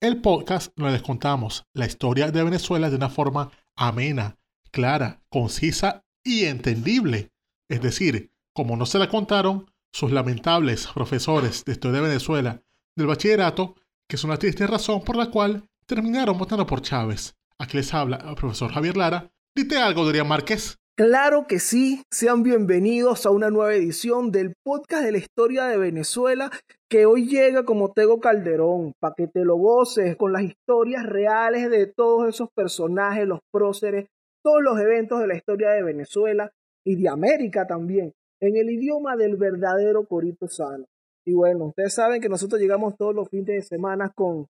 el podcast donde les contamos la historia de Venezuela de una forma amena, clara, concisa y entendible. Es decir, como no se la contaron sus lamentables profesores de historia de Venezuela del bachillerato, que es una triste razón por la cual terminaron votando por Chávez. Aquí les habla el profesor Javier Lara. Dite algo, Dorian Márquez. Claro que sí, sean bienvenidos a una nueva edición del podcast de la historia de Venezuela que hoy llega como Tego Calderón, para que te lo goces con las historias reales de todos esos personajes, los próceres, todos los eventos de la historia de Venezuela y de América también, en el idioma del verdadero Corito Sano. Y bueno, ustedes saben que nosotros llegamos todos los fines de semana con,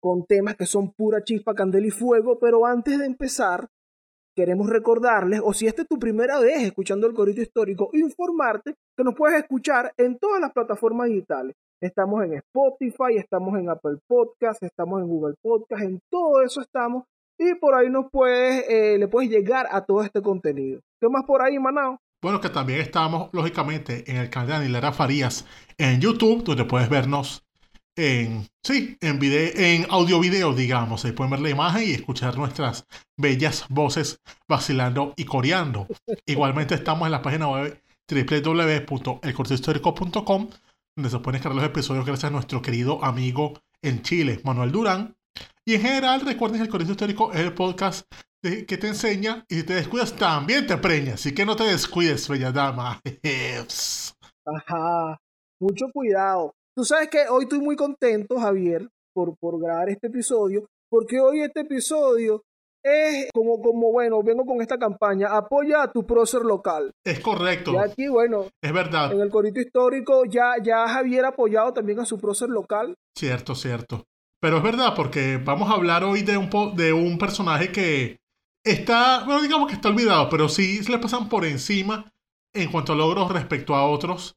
con temas que son pura chispa, candela y fuego, pero antes de empezar, queremos recordarles, o si esta es tu primera vez escuchando el corito histórico, informarte que nos puedes escuchar en todas las plataformas digitales. Estamos en Spotify, estamos en Apple Podcast, estamos en Google Podcast, en todo eso estamos. Y por ahí nos puedes, eh, le puedes llegar a todo este contenido. ¿Qué más por ahí, Manao? Bueno, que también estamos, lógicamente, en el canal de Anilera Farías en YouTube, donde puedes vernos en, sí, en, video, en audio video, digamos. Ahí pueden ver la imagen y escuchar nuestras bellas voces vacilando y coreando. Igualmente estamos en la página web www.elcortehistórico.com donde se pueden descargar los episodios gracias a nuestro querido amigo en Chile, Manuel Durán. Y en general, recuerden que el Colegio Histórico es el podcast que te enseña y si te descuidas también te preñas. Así que no te descuides, bella dama. Ajá, mucho cuidado. Tú sabes que hoy estoy muy contento, Javier, por, por grabar este episodio, porque hoy este episodio es como, como, bueno, vengo con esta campaña, apoya a tu prócer local. Es correcto. Y aquí, bueno, es verdad. En el corito histórico ya, ya Javier ha apoyado también a su prócer local. Cierto, cierto. Pero es verdad, porque vamos a hablar hoy de un, de un personaje que está, bueno, digamos que está olvidado, pero sí se le pasan por encima en cuanto a logros respecto a otros,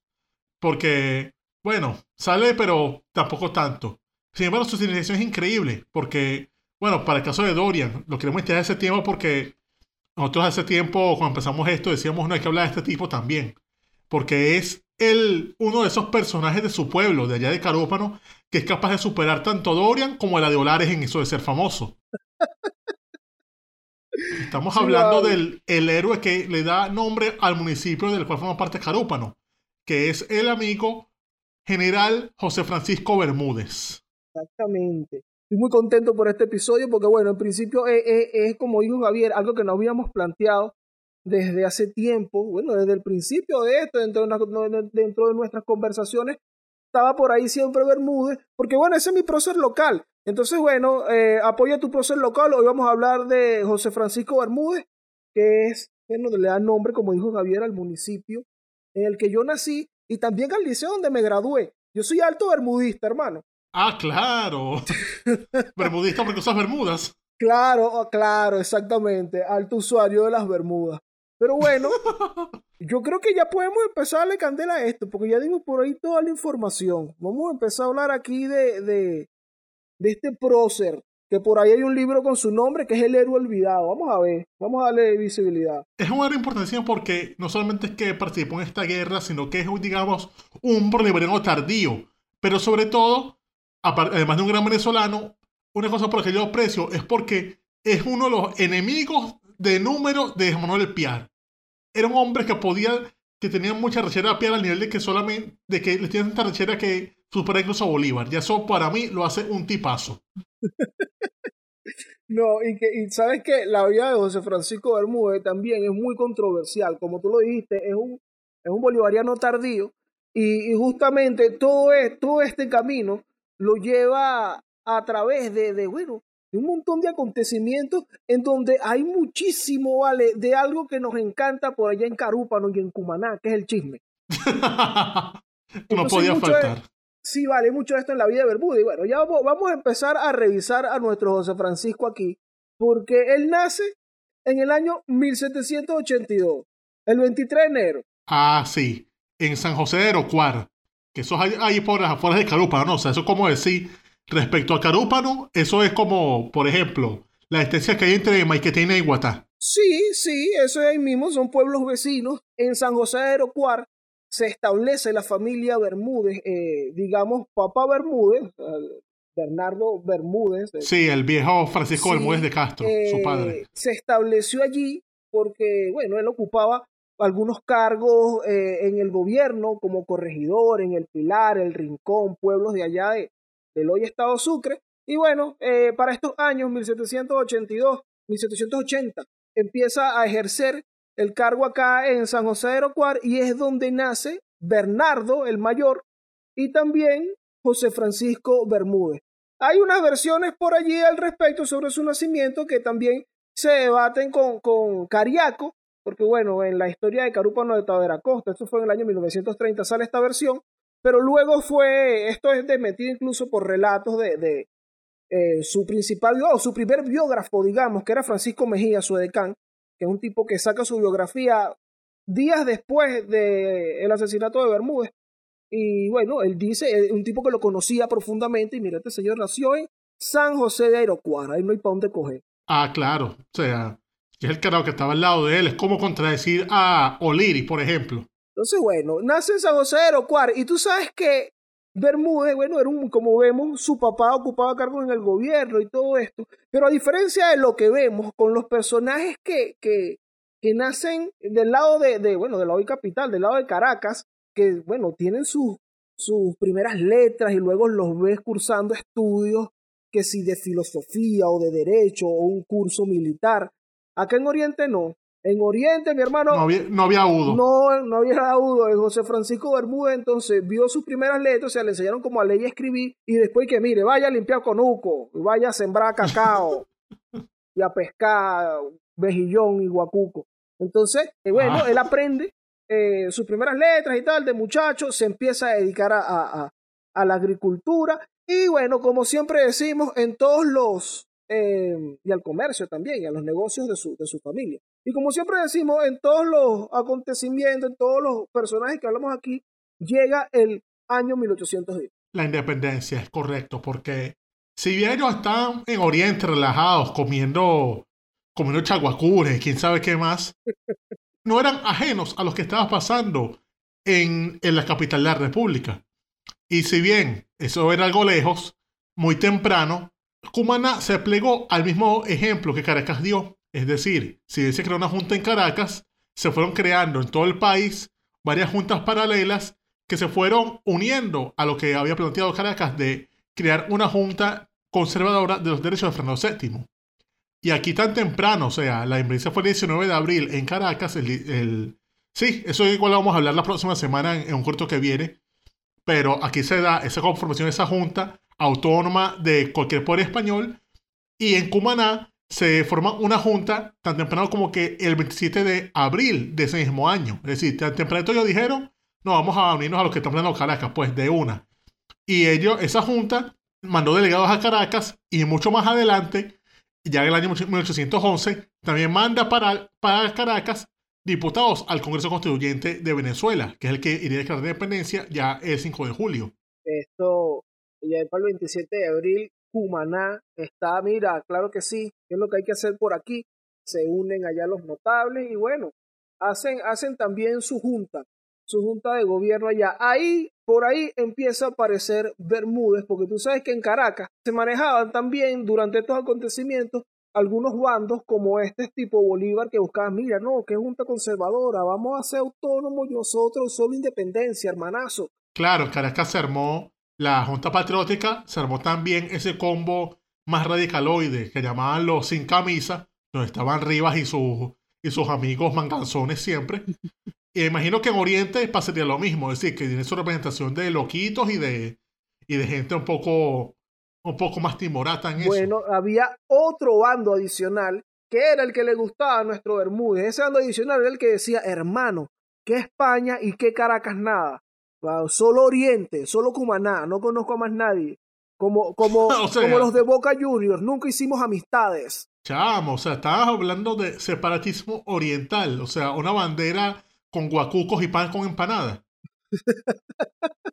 porque, bueno, sale, pero tampoco tanto. Sin embargo, su civilización es increíble, porque bueno, para el caso de Dorian, lo queremos estirar ese tiempo porque nosotros hace tiempo, cuando empezamos esto, decíamos, no hay que hablar de este tipo también. Porque es el, uno de esos personajes de su pueblo, de allá de Carópano, que es capaz de superar tanto a Dorian como a la de Olares en eso de ser famoso. Estamos hablando del el héroe que le da nombre al municipio del cual forma parte Carópano, que es el amigo general José Francisco Bermúdez. Exactamente. Estoy muy contento por este episodio porque, bueno, en principio es, como dijo Javier, algo que no habíamos planteado desde hace tiempo, bueno, desde el principio de esto, dentro de, nuestras conversaciones, estaba por ahí siempre Bermúdez, porque, bueno, ese es mi prócer local. Entonces, bueno, eh, apoya tu prócer local. Hoy vamos a hablar de José Francisco Bermúdez, que es, bueno, le da nombre, como dijo Javier, al municipio en el que yo nací y también al liceo donde me gradué. Yo soy alto bermudista, hermano. Ah, claro. Bermudista porque usas Bermudas. Claro, oh, claro, exactamente. Alto usuario de las Bermudas. Pero bueno, yo creo que ya podemos empezar a darle candela a esto, porque ya dimos por ahí toda la información. Vamos a empezar a hablar aquí de, de, de este prócer, que por ahí hay un libro con su nombre que es El héroe olvidado. Vamos a ver, vamos a darle visibilidad. Es un héroe importantísimo porque no solamente es que participó en esta guerra, sino que es, digamos, un bolivariano tardío. Pero sobre todo, además de un gran venezolano, una cosa por la que yo aprecio es porque es uno de los enemigos de número de Manuel Piar. Era un hombre que podía, que tenía mucha rechera a Piar al nivel de que solamente, de que le tiene tanta rechera que supera incluso a Bolívar. Y eso para mí lo hace un tipazo. no, y que y sabes que la vida de José Francisco Bermúdez también es muy controversial. Como tú lo dijiste, es un, es un bolivariano tardío. Y, justamente todo, es, todo este camino lo lleva a través de, de, bueno, de un montón de acontecimientos en donde hay muchísimo, ¿vale? De algo que nos encanta por allá en Carúpano y en Cumaná, que es el chisme. no podía faltar. Sí, vale, mucho esto en la vida de Bermuda. Y bueno, ya vamos, vamos, a empezar a revisar a nuestro José Francisco aquí. porque él nace en el año 1782, el 23 de enero. Ah, sí, en San José de Erocuar, que eso es ahí, ahí por las afueras de Carúpano, ¿no? O sea, eso es como decir, respecto a Carúpano, eso es como, por ejemplo, la distancia que hay entre Maiquetena y Guatá. Sí, sí, eso es ahí mismo, son pueblos vecinos. En San José de Erocuar se establece la familia Bermúdez, eh, digamos, papá Bermúdez, eh, Bernardo Bermúdez. Sí, el viejo Francisco Sí, Bermúdez de Castro, su eh, padre. Se estableció allí porque, bueno, él ocupaba algunos cargos eh, en el gobierno como corregidor en el Pilar, el Rincón, pueblos de allá de, del hoy Estado Sucre. Y bueno, eh, para estos años, 1782, 1780, empieza a ejercer el cargo acá en San José de Orocuar y es donde nace Bernardo, el mayor, y también José Francisco Bermúdez. Hay unas versiones por allí al respecto sobre su nacimiento que también se debaten con, con Cariaco, porque bueno, en la historia de Carúpano de Taveracosta, eso fue en el año 1930, sale esta versión, pero luego fue, esto es desmentido incluso por relatos de, de eh, su principal, o su primer biógrafo, digamos, que era Francisco Mejía, su edecán, que es un tipo que saca su biografía días después del asesinato de Bermúdez. Y bueno, él dice, eh, un tipo que lo conocía profundamente, y mira, este señor nació en San José de Aerocuara, ahí no hay para dónde coger. Ah, claro. O sea, es el carajo que estaba al lado de él. Es como contradecir a Oliri, por ejemplo. Entonces, bueno, nace en San José de Aerocuar, y tú sabes que Bermúdez, bueno, era un, como vemos, su papá ocupaba cargos en el gobierno y todo esto, pero a diferencia de lo que vemos con los personajes que, que, que nacen del lado de, de, bueno, del lado de capital, del lado de Caracas, que, bueno, tienen sus, sus primeras letras y luego los ves cursando estudios, que si de filosofía o de derecho o un curso militar. Acá en Oriente no. En Oriente, mi hermano, No había, no había no, no había. El José Francisco Bermúdez entonces vio sus primeras letras, o sea, le enseñaron como a leer y escribir, y después que mire, vaya a limpiar conuco, vaya a sembrar cacao, y a pescar vejillón y guacuco. Entonces, eh, bueno, Ah. él aprende eh, sus primeras letras y tal, de muchacho, se empieza a dedicar a, a- a- a la agricultura, y bueno, como siempre decimos, en todos los, eh, y al comercio también, y a los negocios de su, de su familia. Y como siempre decimos, en todos los acontecimientos, en todos los personajes que hablamos aquí, llega el año 1810. La independencia, es correcto, porque si bien ellos están en Oriente relajados, comiendo, comiendo chaguacures, quién sabe qué más, no eran ajenos a lo que estaba pasando en, en la capital de la República. Y si bien eso era algo lejos, muy temprano, Cumaná se plegó al mismo ejemplo que Caracas dio. Es decir, si se creó una junta en Caracas, se fueron creando en todo el país varias juntas paralelas que se fueron uniendo a lo que había planteado Caracas de crear una junta conservadora de los derechos de Fernando VII. Y aquí tan temprano, o sea, la invención fue el 19 de abril en Caracas. Sí, eso igual vamos a hablar la próxima semana en, en un corto que viene. Pero aquí se da esa conformación de esa junta autónoma de cualquier poder español. Y en Cumaná se forma una junta tan temprano como que el 27 de abril de ese mismo año. Es decir, tan temprano ellos dijeron, no, vamos a unirnos a los que están planeando Caracas, pues de una. Y ellos, esa junta mandó delegados a Caracas y mucho más adelante, ya en el año 1811, también manda para, para Caracas diputados al Congreso Constituyente de Venezuela, que es el que iría a declarar la independencia ya el 5 de julio. Esto, ya para el 27 de abril, Cumaná está, mira, claro que sí, ¿qué es lo que hay que hacer por aquí? Se unen allá los notables y bueno, hacen, hacen también su junta, su junta de gobierno allá. Ahí, por ahí empieza a aparecer Bermúdez, porque tú sabes que en Caracas se manejaban también durante estos acontecimientos algunos bandos como este tipo Bolívar que buscaban, mira, no, que junta conservadora, vamos a ser autónomos nosotros, solo independencia, hermanazo. Claro, Caracas se armó la Junta Patriótica, se armó también ese combo más radicaloide que llamaban los sin camisa, donde estaban Rivas y sus, y sus amigos manganzones siempre. Y imagino que en Oriente pasaría lo mismo, es decir, que tiene su representación de loquitos y de, y de gente un poco, un poco más timorata en eso. Bueno, había otro bando adicional que era el que le gustaba a nuestro Bermúdez. Ese bando adicional era el que decía, hermano, ¿qué España y qué Caracas nada? Wow, solo Oriente, solo Cumaná, no conozco a más nadie. Como, como, O sea- como los de Boca Juniors, nunca hicimos amistades. Chamo, o sea, estabas hablando de separatismo oriental, o sea, una bandera con guacucos y pan con empanada.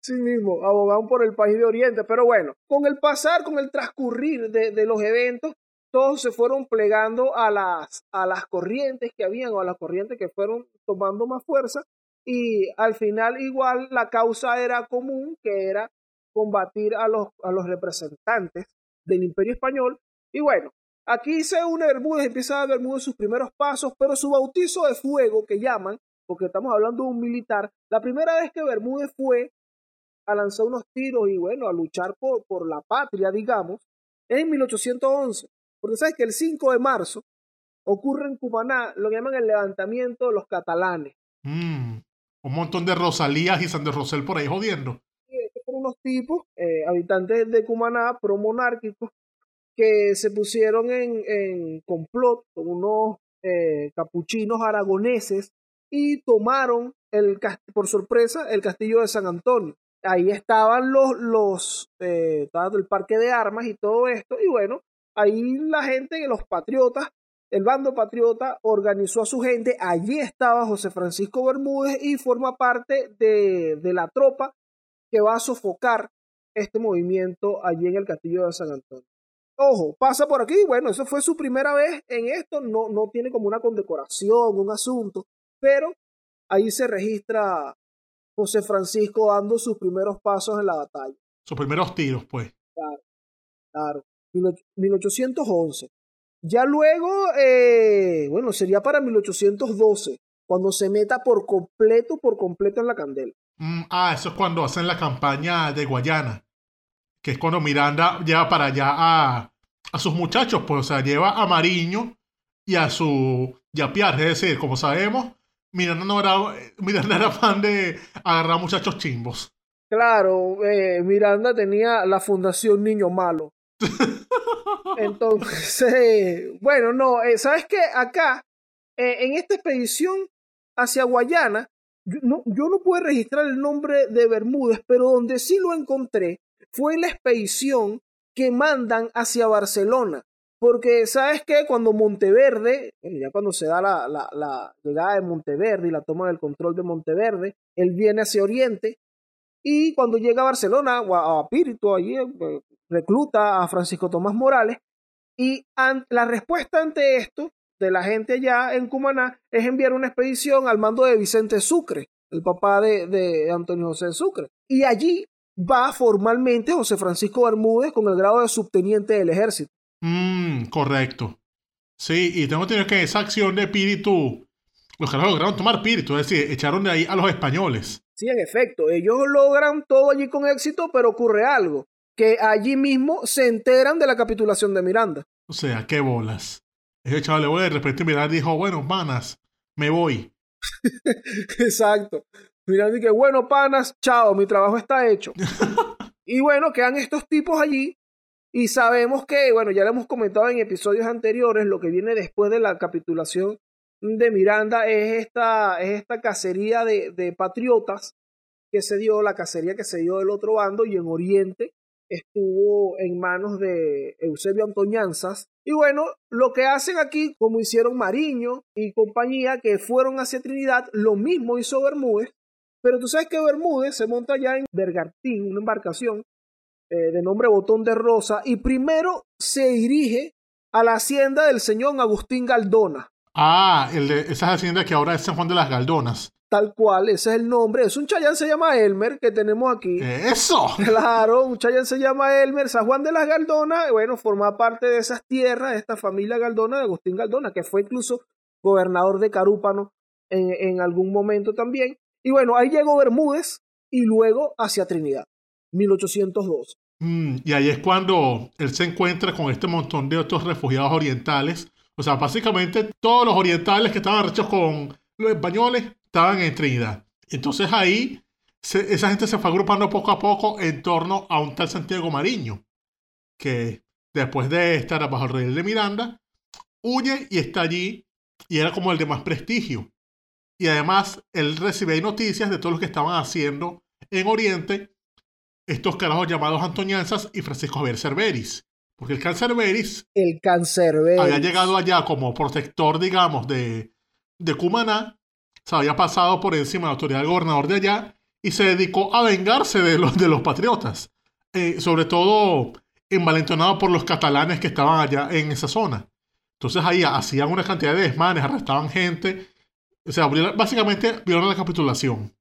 Sí mismo, abogaban por el país de Oriente. Pero bueno, con el pasar, con el transcurrir de, de los eventos, todos se fueron plegando a las, a las corrientes que habían o a las corrientes que fueron tomando más fuerza. Y al final igual la causa era común, que era combatir a los, a los representantes del imperio español. Y bueno, aquí se une Bermúdez, empieza a Bermúdez sus primeros pasos, pero su bautizo de fuego que llaman, porque estamos hablando de un militar, la primera vez que Bermúdez fue a lanzar unos tiros y bueno, a luchar por, por la patria, digamos, es en 1811. Porque sabes que el 5 de marzo ocurre en Cumaná lo que llaman el levantamiento de los catalanes. Mm, un montón de Rosalías y San de Rosel por ahí jodiendo. Fueron unos tipos, eh, habitantes de Cumaná, promonárquicos, que se pusieron en, en complot con unos eh, capuchinos aragoneses y tomaron el, por sorpresa el castillo de San Antonio. Ahí estaban los, los eh, el parque de armas y todo esto, y bueno, ahí la gente, los patriotas, el bando patriota organizó a su gente, allí estaba José Francisco Bermúdez y forma parte de, de la tropa que va a sofocar este movimiento allí en el castillo de San Antonio. Ojo, pasa por aquí, bueno, eso fue su primera vez en esto, no, no tiene como una condecoración, un asunto, pero ahí se registra José Francisco dando sus primeros pasos en la batalla. Sus primeros tiros, pues. Claro, 1811. Ya luego, eh, bueno, sería para 1812, cuando se meta por completo, por completo en la candela. Mm, ah, eso es cuando hacen la campaña de Guayana, que es cuando Miranda lleva para allá a, a sus muchachos, pues, o sea, lleva a Mariño y a su Yapiar, es decir, como sabemos, Miranda no era, Miranda era fan de agarrar muchachos chimbos. Claro, eh, Miranda tenía la Fundación Niño Malo. Entonces, bueno, no, eh, ¿sabes qué? Acá, eh, en esta expedición hacia Guayana, yo no, yo no pude registrar el nombre de Bermúdez, pero donde sí lo encontré fue en la expedición que mandan hacia Barcelona. Porque, ¿sabes qué? Cuando Monteverde, ya cuando se da la, la, llegada de Monteverde y la toma del control de Monteverde, él viene hacia Oriente y cuando llega a Barcelona, a, Píritu, allí eh, recluta a Francisco Tomás Morales. Y la respuesta ante esto de la gente allá en Cumaná es enviar una expedición al mando de Vicente Sucre, el papá de, de Antonio José Sucre. Y allí va formalmente José Francisco Bermúdez con el grado de subteniente del ejército. Mm, correcto. Sí, y tengo entendido que esa acción de espíritu, los que lograron tomar espíritu, es decir, echaron de ahí a los españoles. Sí, en efecto, ellos logran todo allí con éxito, pero ocurre algo, que allí mismo se enteran de la capitulación de Miranda. O sea, qué bolas. Ese chaval, bueno, de repente Miranda dijo, bueno, manas, me voy. Exacto. Miranda que bueno, panas, chao, mi trabajo está hecho. y bueno, quedan estos tipos allí y sabemos que, bueno, ya lo hemos comentado en episodios anteriores, lo que viene después de la capitulación de Miranda es esta, es esta cacería de, de patriotas que se dio, la cacería que se dio del otro bando y en Oriente estuvo en manos de Eusebio Antoñanzas. Y bueno, lo que hacen aquí, como hicieron Mariño y compañía, que fueron hacia Trinidad, lo mismo hizo Bermúdez. Pero tú sabes que Bermúdez se monta ya en Bergantín, una embarcación eh, de nombre Botón de Rosa, y primero se dirige a la hacienda del señor Agustín Galdona. Ah, el de esas haciendas que ahora es San Juan de las Galdonas. Tal cual, ese es el nombre. Es un chayán, se llama Elmer, que tenemos aquí. ¡Eso! Claro, un chayán se llama Elmer, San Juan de las Galdonas, bueno, forma parte de esas tierras, de esta familia Galdona, de Agustín Galdona, que fue incluso gobernador de Carúpano en, en algún momento también. Y bueno, ahí llegó Bermúdez y luego hacia Trinidad, 1802. Mm, y ahí es cuando él se encuentra con este montón de otros refugiados orientales. O sea, básicamente todos los orientales que estaban hechos con los españoles estaban en Trinidad. Entonces ahí se- esa gente se fue agrupando poco a poco en torno a un tal Santiago Mariño, que después de estar bajo el rey de Miranda, huye y está allí y era como el de más prestigio. Y además él recibe ahí noticias de todo lo que estaban haciendo en Oriente estos carajos llamados Antoñanzas y Francisco Javier Cerveris. Porque el Cancerberis El cancerbero. había llegado allá como protector, digamos, de, de Cumaná, se había pasado por encima de la autoridad del gobernador de allá y se dedicó a vengarse de los, de los patriotas, Eh, sobre todo envalentonado por los catalanes que estaban allá en esa zona. Entonces ahí hacían una cantidad de desmanes, arrestaban gente, o sea, básicamente violaron la capitulación,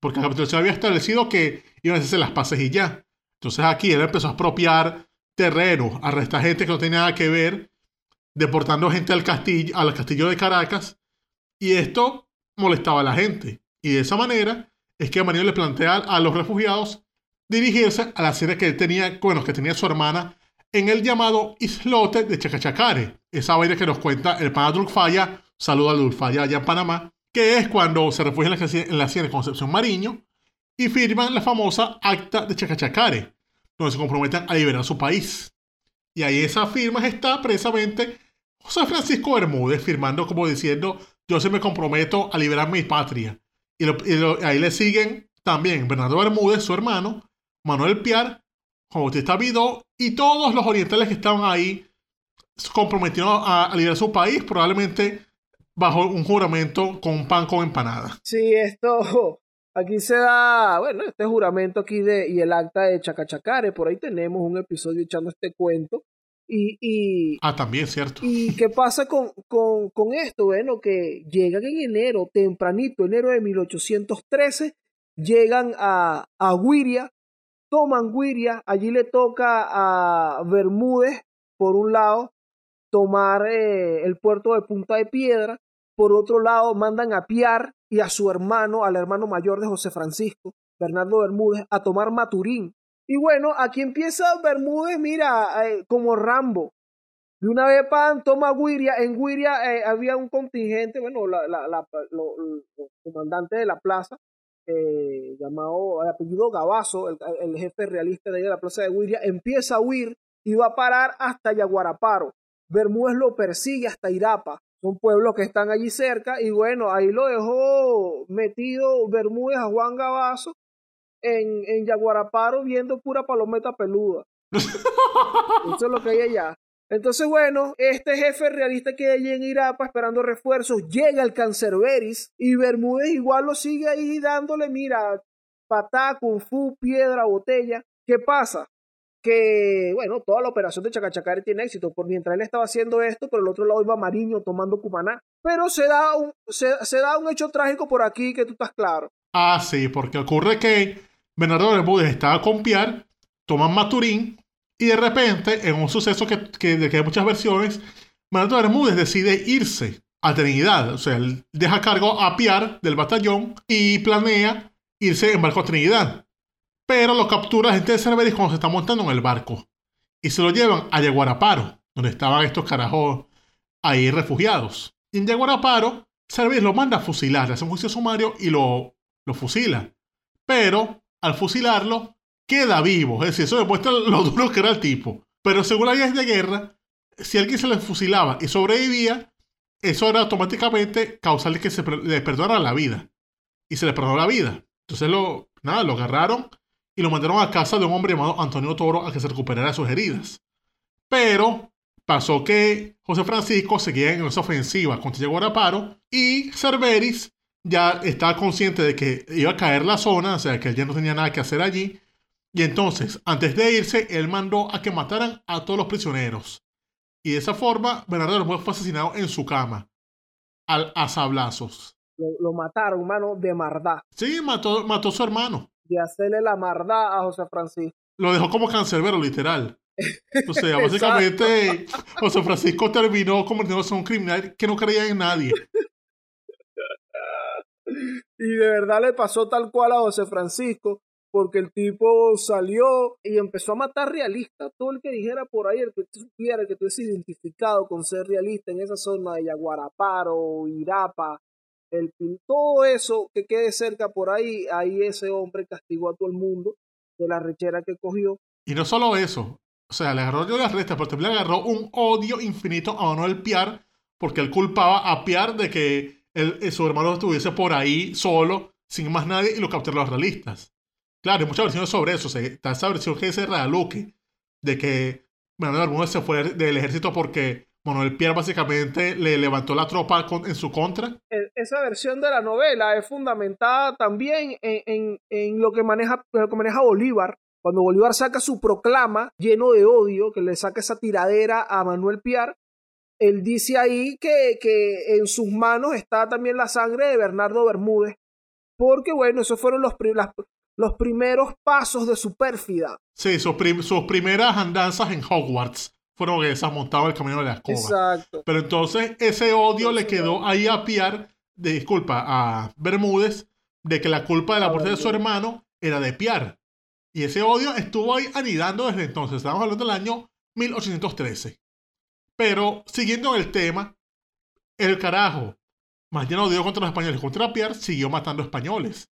porque la capitulación había establecido que iban a hacerse las paces y ya. Entonces aquí él empezó a expropiar terrenos, arrestar gente que no tenía nada que ver, deportando gente al castillo, al castillo de Caracas, y esto molestaba a la gente. Y de esa manera es que Manuel le plantea a los refugiados dirigirse a la sede que él tenía, bueno, que tenía su hermana en el llamado islote de Chacachacare. Esa vaina que nos cuenta el pana Dulfaya, saludo a Dulfaya allá en Panamá, que es cuando se refugian en la, haci- en la hacienda de Concepción Mariño y firman la famosa acta de Chacachacare, donde se comprometen a liberar su país. Y ahí esa firma está precisamente José Francisco Bermúdez firmando como diciendo, yo se me comprometo a liberar mi patria. Y, ahí le siguen también Bernardo Bermúdez, su hermano, Manuel Piar, Juan Bautista Vidó y todos los orientales que estaban ahí comprometidos a, a liberar su país, probablemente bajo un juramento con pan con empanada. Sí, esto, aquí se da, bueno, este juramento aquí de, y el acta de Chacachacare, por ahí tenemos un episodio echando este cuento. Y, y, Ah, también, cierto. ¿Y qué pasa con, con, con esto? Bueno, que llegan en enero, tempranito, enero de 1813, llegan a, a Guiria, toman Guiria, allí le toca a Bermúdez, por un lado, tomar eh, el puerto de Punta de Piedra, por otro lado mandan a Piar y a su hermano, al hermano mayor de José Francisco, Bernardo Bermúdez, a tomar Maturín. Y bueno, aquí empieza Bermúdez, mira, eh, como Rambo, de una vez pan toma Guiria. En Guiria eh, había un contingente, bueno, la, comandantes de la plaza, eh, llamado, el apellido Gabazo, el, jefe realista de la plaza de Guiria, empieza a huir y va a parar hasta Yaguaraparo. Bermúdez lo persigue hasta Irapa. Son pueblos que están allí cerca y bueno, ahí lo dejó metido Bermúdez a Juan Gabazo en, en Yaguaraparo viendo pura palometa peluda. Eso es lo que hay allá. Entonces, bueno, este jefe realista que hay en Irapa esperando refuerzos, llega el Cancerberis y Bermúdez igual lo sigue ahí dándole, mira, patá, kung fu, piedra, botella. ¿Qué pasa? Que, bueno, toda la operación de Chacachacare tiene éxito, por mientras él estaba haciendo esto, por el otro lado iba Mariño tomando Cumaná. Pero se da un, se, se da un hecho trágico por aquí que tú estás claro. Ah, sí, porque ocurre que Bernardo Bermúdez estaba con Piar, toman Maturín, y de repente, en un suceso que, que, hay muchas versiones, Bernardo Bermúdez decide irse a Trinidad. O sea, él deja cargo a Piar del batallón y planea irse en barco a Trinidad. Pero lo captura gente de Cerveris cuando se está montando en el barco. Y se lo llevan a Yaguaraparo, donde estaban estos carajos ahí refugiados. Y en Yaguaraparo, Cerveris lo manda a fusilar, le hace un juicio sumario y lo, lo fusila. Pero al fusilarlo, queda vivo. Es decir, eso demuestra lo duro que era el tipo. Pero según las leyes de guerra, si alguien se le fusilaba y sobrevivía, eso era automáticamente causarle que se le perdonara la vida. Y se le perdonó la vida. Entonces, lo, nada, lo agarraron y lo mandaron a casa de un hombre llamado Antonio Toro a que se recuperara sus heridas. Pero pasó que José Francisco seguía en esa ofensiva contra Yaguaraparo y Cerveris ya estaba consciente de que iba a caer la zona, o sea, que él ya no tenía nada que hacer allí. Y entonces, antes de irse, él mandó a que mataran a todos los prisioneros. Y de esa forma, Bernardo Bermúdez fue asesinado en su cama, al, a sablazos. Lo, lo mataron, mano, de mardá. Sí, mató, mató a su hermano. De hacerle la mardá a José Francisco. Lo dejó como cancerbero, literal. O sea, básicamente, José Francisco terminó convirtiéndose en un criminal que no creía en nadie. Y de verdad le pasó tal cual a José Francisco, porque el tipo salió y empezó a matar realistas. Todo el que dijera por ahí, el que tú supiera, que tú identificado con ser realista en esa zona de Yaguaraparo, Irapa, el todo eso que quede cerca por ahí, ahí ese hombre castigó a todo el mundo de la rechera que cogió. Y no solo eso, o sea, le agarró yo las restas, pero también le agarró un odio infinito a Manuel Piar, porque él culpaba a Piar de que él, eh, su hermano estuviese por ahí solo, sin más nadie, y lo capturaron los realistas. Claro, hay muchas versiones sobre eso. O sea, está esa versión que dice Realuque, de que Manuel Bermúdez se fue del ejército porque Manuel Pierre básicamente le levantó la tropa con- en su contra. E- Esa versión de la novela es fundamentada también en, en- en lo, que maneja, lo que maneja Bolívar. Cuando Bolívar saca su proclama lleno de odio, que le saca esa tiradera a Manuel Piar, él dice ahí que, que en sus manos está también la sangre de Bernardo Bermúdez, porque bueno, esos fueron los, las- los primeros pasos de su pérfida. Sí, sus, prim- sus primeras andanzas en Hogwarts fueron esas montadas el camino de la escoba. Exacto. Pero entonces ese odio le quedó ahí a de, disculpa, a Bermúdez, de que la culpa de la muerte de su hermano era de Pierre. Y ese odio estuvo ahí anidando desde entonces. Estamos hablando del año 1813. Pero siguiendo en el tema, el carajo, más lleno de odio contra los españoles contra Pierre, siguió matando españoles.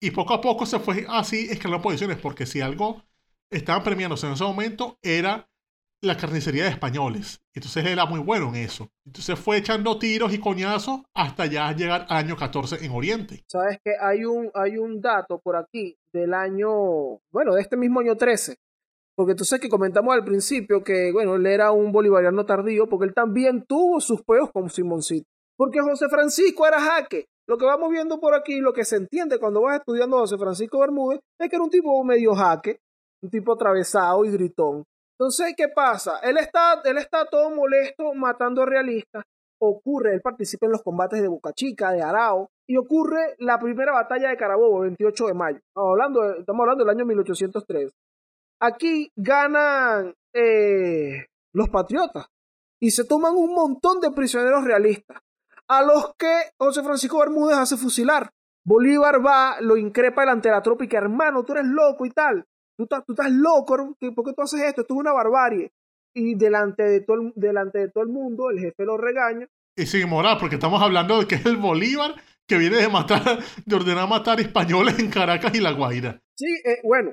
Y poco a poco se fue así escalando posiciones, porque si algo estaban premiándose en ese momento era la carnicería de españoles. Entonces él era muy bueno en eso. Entonces fue echando tiros y coñazos hasta ya llegar al año 14 en Oriente. Sabes que hay un, hay un dato por aquí del año, bueno, de este mismo año 13. Porque tú sabes que comentamos al principio que, bueno, él era un bolivariano tardío, porque él también tuvo sus peos con Simoncito. Porque José Francisco era jaque. Lo que vamos viendo por aquí, lo que se entiende cuando vas estudiando a José Francisco Bermúdez, es que era un tipo medio jaque, un tipo atravesado y gritón. Entonces, ¿qué pasa? Él está, él está todo molesto matando realistas. Ocurre, él participa en los combates de Boca Chica, de Arao, y ocurre la primera batalla de Carabobo, 28 de mayo. Estamos hablando, estamos hablando del año 1803. Aquí ganan eh, los patriotas y se toman un montón de prisioneros realistas, a los que José Francisco Bermúdez hace fusilar. Bolívar va, lo increpa delante de la tropa y que hermano, tú eres loco y tal. Tú estás, tú estás loco, hermano, ¿qué- ¿por qué tú haces esto? Esto es una barbarie. Y delante de todo el, delante de todo el mundo, el jefe lo regaña. Y sin moral, porque estamos hablando de que es el Bolívar que viene de matar, de ordenar matar españoles en Caracas y La Guaira. Sí, eh, bueno,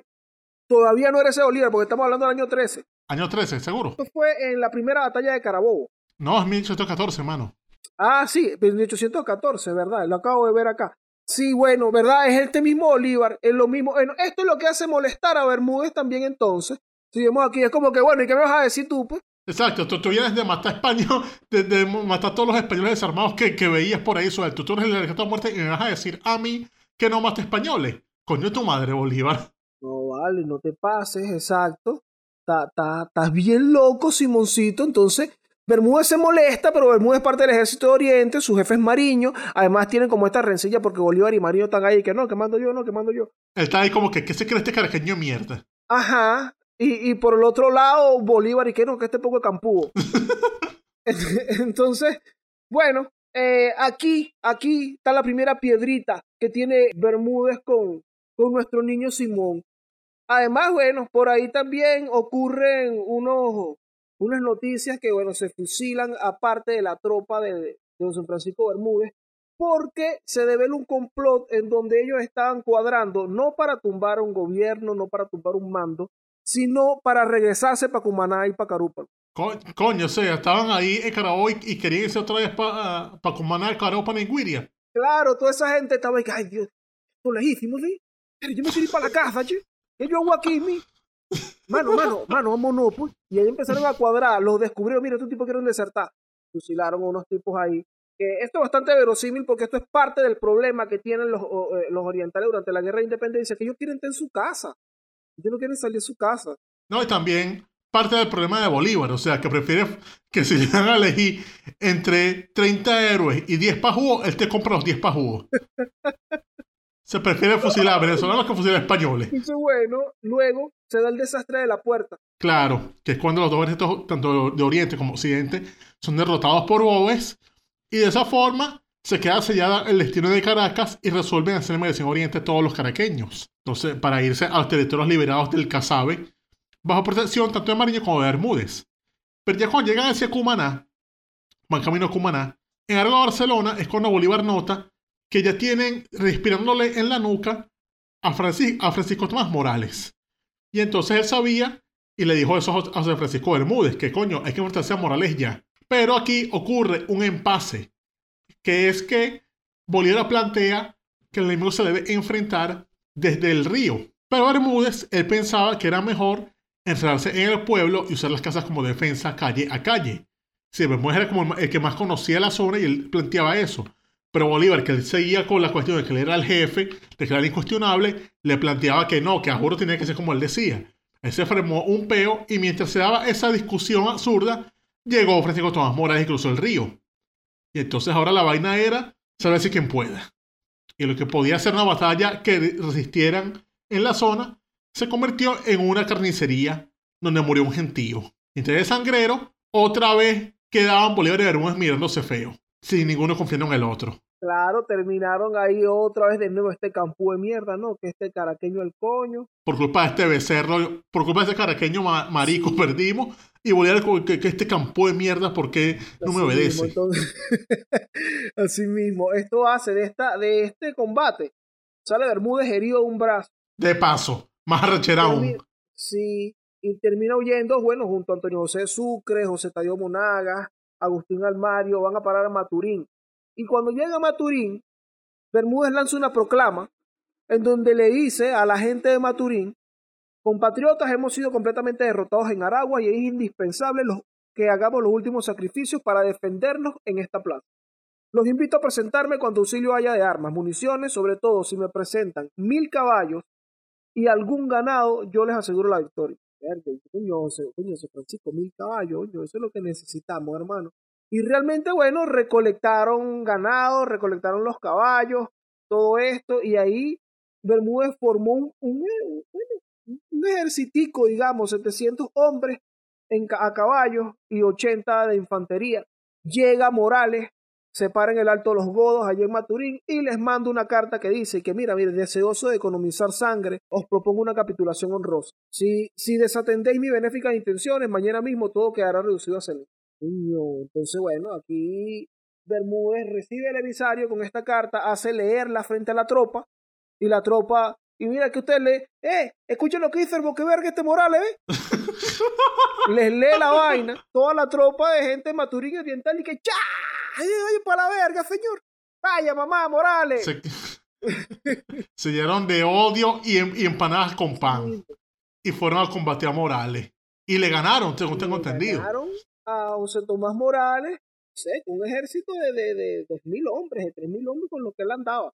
todavía no era ese Bolívar porque estamos hablando del año 13. Año 13, seguro. Esto fue en la primera batalla de Carabobo. No, es 1814, hermano. Ah, sí, 1814, ¿verdad? Lo acabo de ver acá. Sí, bueno, ¿verdad? Es este mismo Bolívar, es lo mismo. Bueno, esto es lo que hace molestar a Bermúdez también entonces. Si vemos aquí, es como que, bueno, ¿y qué me vas a decir tú, pues? Exacto, tú, tú vienes de matar español, de, de matar a todos los españoles desarmados que, que veías por ahí suelto. Tú eres el decreto de muerte y me vas a decir a mí que no mata españoles. Coño, tu madre, Bolívar. No, vale, no te pases, exacto. Ta- ta- Estás bien loco, Simoncito. Entonces, Bermúdez se molesta, pero Bermúdez es parte del ejército de Oriente, su jefe es Mariño. Además, tienen como esta rencilla porque Bolívar y Mariño están ahí, que no, que mando yo, no, que mando yo. Está ahí como que, ¿qué se cree este caraqueño mierda? Ajá. Y, y por el otro lado, Bolívar y que no, que este poco de campúo. Entonces, bueno, eh, aquí, aquí está la primera piedrita que tiene Bermúdez con, con nuestro niño Simón. Además, bueno, por ahí también ocurren unos, unas noticias que, bueno, se fusilan aparte de la tropa de, de don San Francisco Bermúdez, porque se devela un complot en donde ellos estaban cuadrando, no para tumbar un gobierno, no para tumbar un mando, sino para regresarse para Cumaná y para Carúpano. Co- coño, o sea, estaban ahí en Carabobo y, y querían irse otra vez para pa Cumaná, Carabobo, y Guiria. Claro, toda esa gente estaba ahí, ay Dios, esto es legítimo, ¿sí? Pero yo me quiero ir para la casa, che. ¿Qué yo hago aquí, mi? Mano, mano, mano, vámonos, pues. Y ahí empezaron a cuadrar, los descubrieron, mira, estos tipos quieren desertar. Fusilaron a unos tipos ahí. Esto es bastante verosímil porque esto es parte del problema que tienen los, o- eh, los orientales durante la guerra de independencia, que ellos quieren estar en su casa. Ellos no quieren salir de su casa. No, y también parte del problema de Bolívar, o sea, que prefiere que si le van a elegir entre 30 héroes y 10 pajugos, él te compra los 10 pajugos. Se prefiere fusilar a venezolanos que fusilar a españoles. Entonces, bueno, luego se da el desastre de la puerta. Claro, que es cuando los dos ejércitos, tanto de Oriente como Occidente, son derrotados por Boves, y de esa forma se queda sellada el destino de Caracas y resuelven hacer mediación Oriente todos los caraqueños. Entonces, para irse a los territorios liberados del Casabe, bajo protección tanto de Mariño como de Bermúdez. Pero ya cuando llegan hacia Cumaná, van camino a Cumaná, en algo de Barcelona es cuando Bolívar nota que ya tienen respirándole en la nuca a, Francis- a Francisco Tomás Morales. Y entonces él sabía y le dijo eso a Francisco Bermúdez, que coño, hay que enfrentarse a Morales ya. Pero aquí ocurre un empase, que es que Bolívar plantea que el enemigo se debe enfrentar desde el río, Pero Bermúdez, él pensaba que era mejor encerrarse en el pueblo y usar las casas como defensa calle a calle. Sí, Bermúdez era como el que más conocía la zona y él planteaba eso. Pero Bolívar, que él seguía con la cuestión de que él era el jefe, de que era incuestionable, le planteaba que no, que a juro tenía que ser como él decía. Él se formó un peo y mientras se daba esa discusión absurda, llegó Francisco Tomás Morales y cruzó el río. Y entonces ahora la vaina era saber si quien pueda. Y lo que podía ser una batalla que resistieran en la zona, se convirtió en una carnicería donde murió un gentío. Entre sangrero, otra vez quedaban Bolívar y Bermúdez mirándose feo, sin ninguno confiando en el otro. Claro, terminaron ahí otra vez de nuevo este campo de mierda, ¿no? Que este caraqueño el coño. Por culpa de este becerro, por culpa de este caraqueño marico perdimos. Y Bolívar que, que este campo de mierda, ¿por qué no me obedece? Mismo, así mismo, esto hace de, esta, de este combate, sale Bermúdez herido de un brazo. De paso, más arrechera aún. Sí, y termina huyendo, bueno, junto a Antonio José Sucre, José Tadio Monagas, Agustín Almario, van a parar a Maturín. Y cuando llega a Maturín, Bermúdez lanza una proclama en donde le dice a la gente de Maturín, compatriotas, hemos sido completamente derrotados en Aragua y es indispensable que hagamos los últimos sacrificios para defendernos en esta plaza. Los invito a presentarme cuando auxilio haya de armas, municiones, sobre todo si me presentan mil caballos y algún ganado, yo les aseguro la victoria. Coño, Francisco, mil caballos, eso es lo que necesitamos, hermano. Y realmente, bueno, recolectaron ganado, recolectaron los caballos, todo esto, y ahí Bermúdez formó un, un, un ejercitico, digamos, 700 hombres en, a caballos y 80 de infantería. Llega Morales, se en el Alto de los Godos, allí en Maturín, y les manda una carta que dice que, mira, mire, deseoso de economizar sangre, os propongo una capitulación honrosa. Si, si desatendéis mis benéficas intenciones, mañana mismo todo quedará reducido a ceniza. Entonces, bueno, aquí Bermúdez recibe el emisario con esta carta, hace leerla frente a la tropa, y la tropa, y mira que usted lee, eh, escuchen lo que dice el boqueverga este Morales, ¿eh? Les lee la vaina, toda la tropa de gente de Maturín Oriental y que ¡cha! ¡Ay, para la verga, señor! ¡Vaya, mamá, Morales! Se, se llenaron de odio y, em, y, empanadas con pan. Y fueron a combatir a Morales. Y le ganaron, según tengo entendido. Ganaron a José Tomás Morales, sé, un ejército de, de, de 2.000 hombres, de 3.000 hombres con los que él andaba.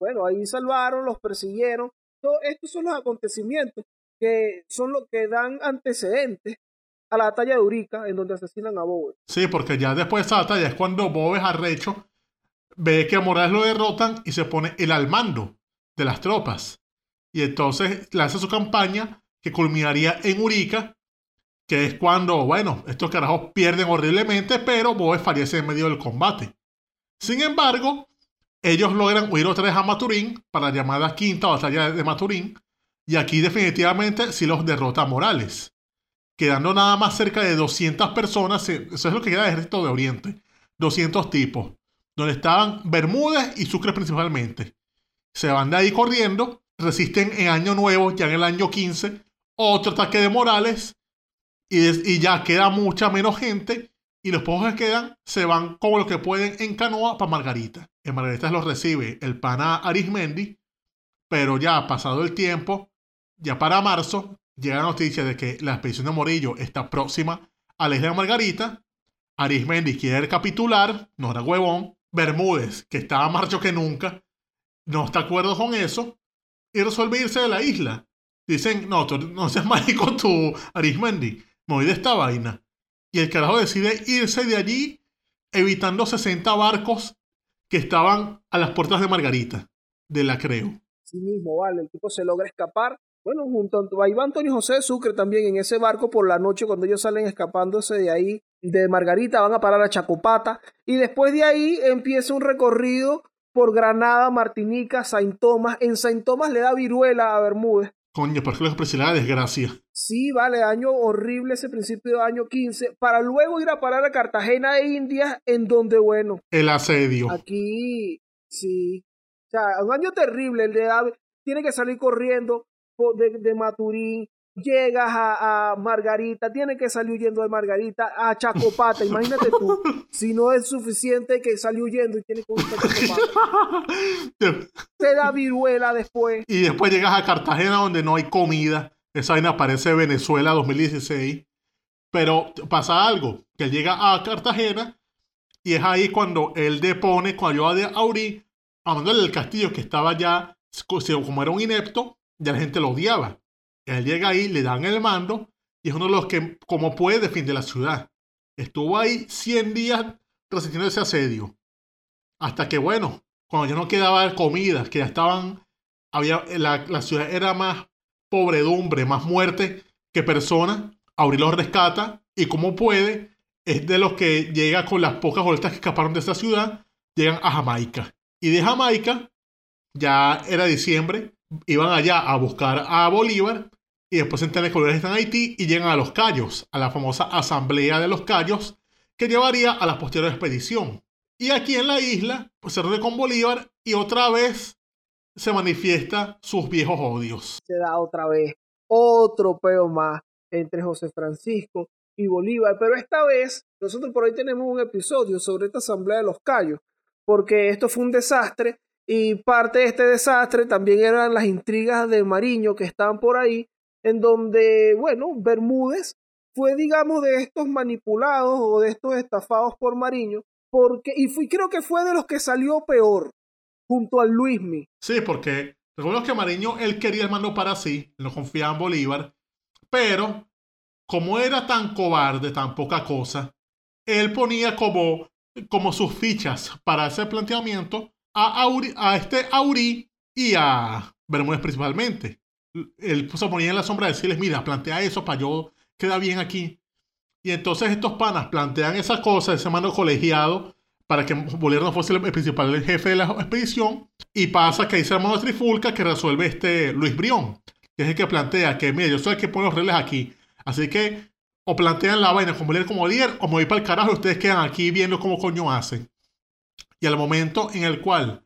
Bueno, ahí salvaron, los persiguieron. Todo, estos son los acontecimientos que son los que dan antecedentes a la batalla de Urica, en donde asesinan a Boves. Sí, porque ya después de esa batalla es cuando Boves arrecho ve que a Morales lo derrotan y se pone el al mando de las tropas. Y entonces lanza su campaña que culminaría en Urica, que es cuando, bueno, estos carajos pierden horriblemente, pero Boves fallece en medio del combate. Sin embargo, ellos logran huir otra vez a Maturín para la llamada quinta batalla de Maturín, y aquí definitivamente sí los derrota Morales, quedando nada más cerca de 200 personas, eso es lo que queda del ejército de Oriente, 200 tipos, donde estaban Bermúdez y Sucre principalmente. Se van de ahí corriendo, resisten en Año Nuevo, ya en el año 15, otro ataque de Morales, y, ya queda mucha menos gente y los pocos que quedan se van como lo que pueden en canoa para Margarita. En Margarita los recibe el pana Arismendi, pero ya pasado el tiempo, ya para marzo, llega la noticia de que la expedición de Morillo está próxima a la isla de Margarita. Arismendi quiere capitular, no era huevón. Bermúdez, que estaba más marcho que nunca, no está de acuerdo con eso y resuelve irse de la isla. Dicen, no, no seas mágico tú, Arismendi voy de esta vaina. Y el carajo decide irse de allí, evitando 60 barcos que estaban a las puertas de Margarita, de la Creo. Sí mismo, vale, el tipo se logra escapar. Bueno, junto a, ahí va Antonio José de Sucre también en ese barco por la noche cuando ellos salen escapándose de ahí, de Margarita, van a parar a Chacopata y después de ahí empieza un recorrido por Granada, Martinica, Saint Tomás. En Saint Tomás le da viruela a Bermúdez Coño, ¿por qué les la desgracia? Sí, vale, año horrible ese principio de año 15, para luego ir a parar a Cartagena de Indias, en donde, bueno. El asedio. Aquí, sí. O sea, un año terrible, el de Ave. Tiene que salir corriendo de, de Maturín, llegas a, a Margarita, tienes que salir huyendo de Margarita a Chacopata. Imagínate tú, si no es suficiente que salió huyendo y tienes que huir a Chacopata. Te da viruela después. Y después llegas a Cartagena donde no hay comida. Esa vaina parece Venezuela 2016. Pero pasa algo, que él llega a Cartagena y es ahí cuando él depone con ayuda de Aurí, hablándole del castillo que estaba ya, como era un inepto, ya la gente lo odiaba. Él llega ahí, le dan el mando y es uno de los que, como puede, defiende la ciudad. Estuvo ahí 100 días resistiendo ese asedio. Hasta que, bueno, cuando ya no quedaba comida, que ya estaban, había, la, la ciudad era más pobredumbre, más muerte que persona, Auri los rescata y como puede, es de los que llega con las pocas vueltas que escaparon de esa ciudad, llegan a Jamaica. Y de Jamaica, ya era diciembre, iban allá a buscar a Bolívar y después se enteran que Bolívar está en Haití y llegan a los Cayos, a la famosa Asamblea de los Cayos, que llevaría a la posterior expedición. Y aquí en la isla, pues, se reúne con Bolívar y otra vez se manifiesta sus viejos odios. Se da otra vez otro peo más entre José Francisco y Bolívar, pero esta vez nosotros por ahí tenemos un episodio sobre esta asamblea de los Cayos, porque esto fue un desastre y parte de este desastre también eran las intrigas de Mariño que estaban por ahí, en donde, bueno, Bermúdez fue, digamos, de estos manipulados o de estos estafados por Mariño, porque, y fui, creo que fue de los que salió peor, junto al Luismi. Sí, porque recuerdo que Mariño, él quería el mando para sí, no confiaba en Bolívar, pero como era tan cobarde, tan poca cosa, él ponía como, como sus fichas para ese planteamiento a, a este Aurí y a Bermúdez principalmente. Él se ponía en la sombra de decirles, mira, plantea eso para yo queda bien aquí. Y entonces estos panas plantean esa cosa, ese mando colegiado, para que Bolívar no fuese el principal el jefe de la expedición. Y pasa que hay ese hermano Trifulca que resuelve este Luis Brión, que es el que plantea que, mira, yo soy que pone los reglas aquí. Así que o plantean la vaina con Bolívar como líder o me voy para el carajo y ustedes quedan aquí viendo cómo coño hacen. Y al momento en el cual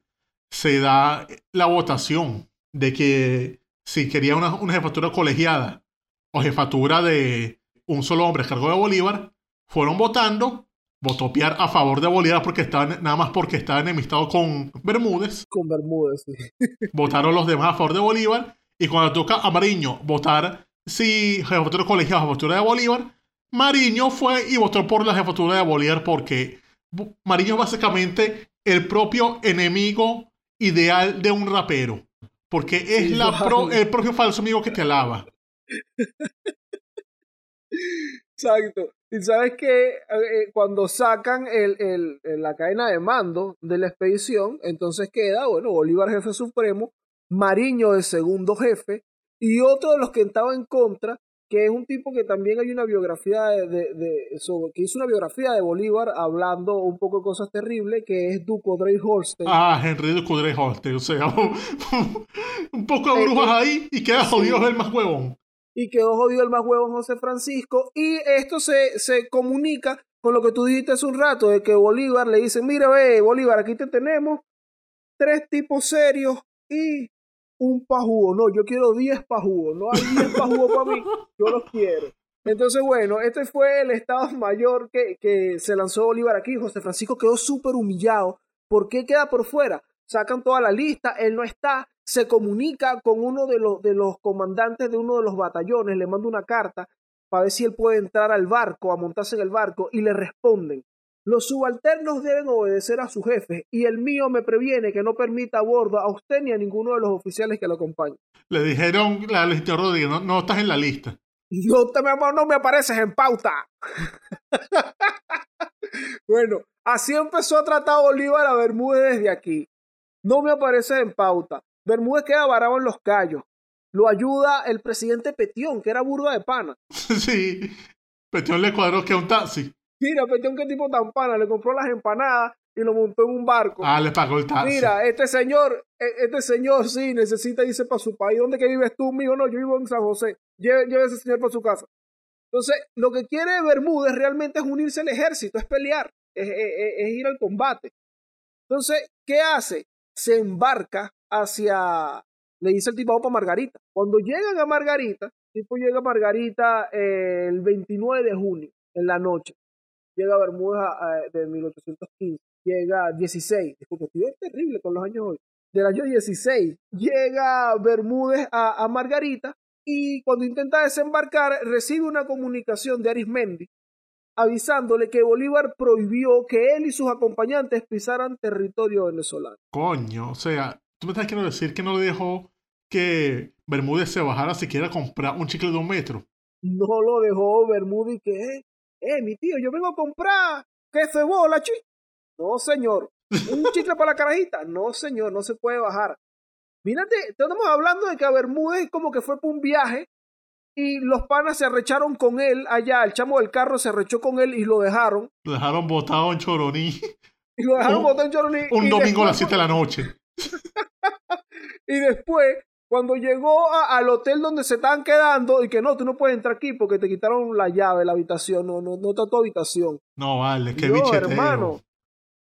se da la votación de que si quería una, una jefatura colegiada o jefatura de un solo hombre a cargo de Bolívar, fueron votando, votó Piar a favor de Bolívar porque estaba, nada más porque estaba enemistado con Bermúdez. Con Bermúdez, sí. Votaron los demás a favor de Bolívar y cuando toca a Mariño votar si jefatura colegiada o jefatura de Bolívar, Mariño fue y votó por la jefatura de Bolívar porque Mariño es básicamente el propio enemigo ideal de un rapero. Porque es la el propio falso amigo que te alaba. Exacto. Y sabes que eh, cuando sacan el, el, la cadena de mando de la expedición, entonces queda, bueno, Bolívar jefe supremo, Mariño el segundo jefe, y otro de los que estaba en contra, que es un tipo que también hay una biografía de, de, que hizo una biografía de Bolívar hablando un poco de cosas terribles, que es Duco Drey Holstein. Ah, Henry Duco Drey Holstein, o sea, un, poco de brujas ahí y queda jodido el más huevón. Y quedó jodido el más huevón José Francisco, y esto se, se comunica con lo que tú dijiste hace un rato, de que Bolívar le dice, mira, ve, Bolívar, aquí te tenemos tres tipos serios y un pajugo, no, yo quiero 10 pajugos, no hay 10 pajugos para mí, yo los quiero. Entonces, bueno, este fue el Estado Mayor que, que se lanzó Bolívar aquí. José Francisco quedó súper humillado. ¿Por qué queda por fuera? Sacan toda la lista, él no está, se comunica con uno de los, de los comandantes de uno de los batallones, le manda una carta para ver si él puede entrar al barco, a montarse en el barco, y le responden, los subalternos deben obedecer a su jefe y el mío me previene que no permita a bordo a usted ni a ninguno de los oficiales que lo acompañen. Le dijeron a Alejandro Rodríguez, no, no estás en la lista. No, te, no me apareces en pauta. bueno, así empezó a tratar Bolívar a Bermúdez desde aquí. No me apareces en pauta. Bermúdez queda varado en los callos. Lo ayuda el presidente Petión, que era burda de pana. sí, Petión le cuadró que un taxi. Mira, Petión, qué tipo tan pana, le compró las empanadas y lo montó en un barco. Ah, le pagó el taxi. Mira, este señor, e, este señor sí necesita irse para su país. ¿Dónde que vives tú, mío? No, yo vivo en San José. Lleve, lleve a ese señor para su casa. Entonces, lo que quiere Bermúdez realmente es unirse al ejército, es pelear, es, es ir al combate. Entonces, ¿qué hace? Se embarca hacia, le dice el tipo para Margarita. Cuando llegan a Margarita, tipo llega a Margarita eh, el 29 de junio, en la noche. Llega a Bermúdez a- a- de 1815. Llega 16. Disculpe, estoy terrible con los años hoy. Del año 16. Llega Bermúdez a, a Margarita y cuando intenta desembarcar recibe una comunicación de Arismendi avisándole que Bolívar prohibió que él y sus acompañantes pisaran territorio venezolano. Coño, o sea, tú me estás queriendo decir que no le dejó que Bermúdez se bajara siquiera a comprar un chicle de un metro. No lo dejó Bermúdez que, eh, eh, mi tío, yo vengo a comprar queso de bola, chi. No, señor. ¿Un chicle para la carajita? No, señor, no se puede bajar. Mírate, estamos hablando de que a Bermúdez como que fue por un viaje y los panas se arrecharon con él allá, el chamo del carro se arrechó con él y lo dejaron. Lo dejaron botado en Choroní Y lo dejaron Un- botado en Choroní, un domingo a las después- 7 de la noche. Y después, cuando llegó a- al hotel donde se estaban quedando, y que no, tú no puedes entrar aquí porque te quitaron la llave la habitación, no, no, no está tu habitación. No, vale, qué No, hermano.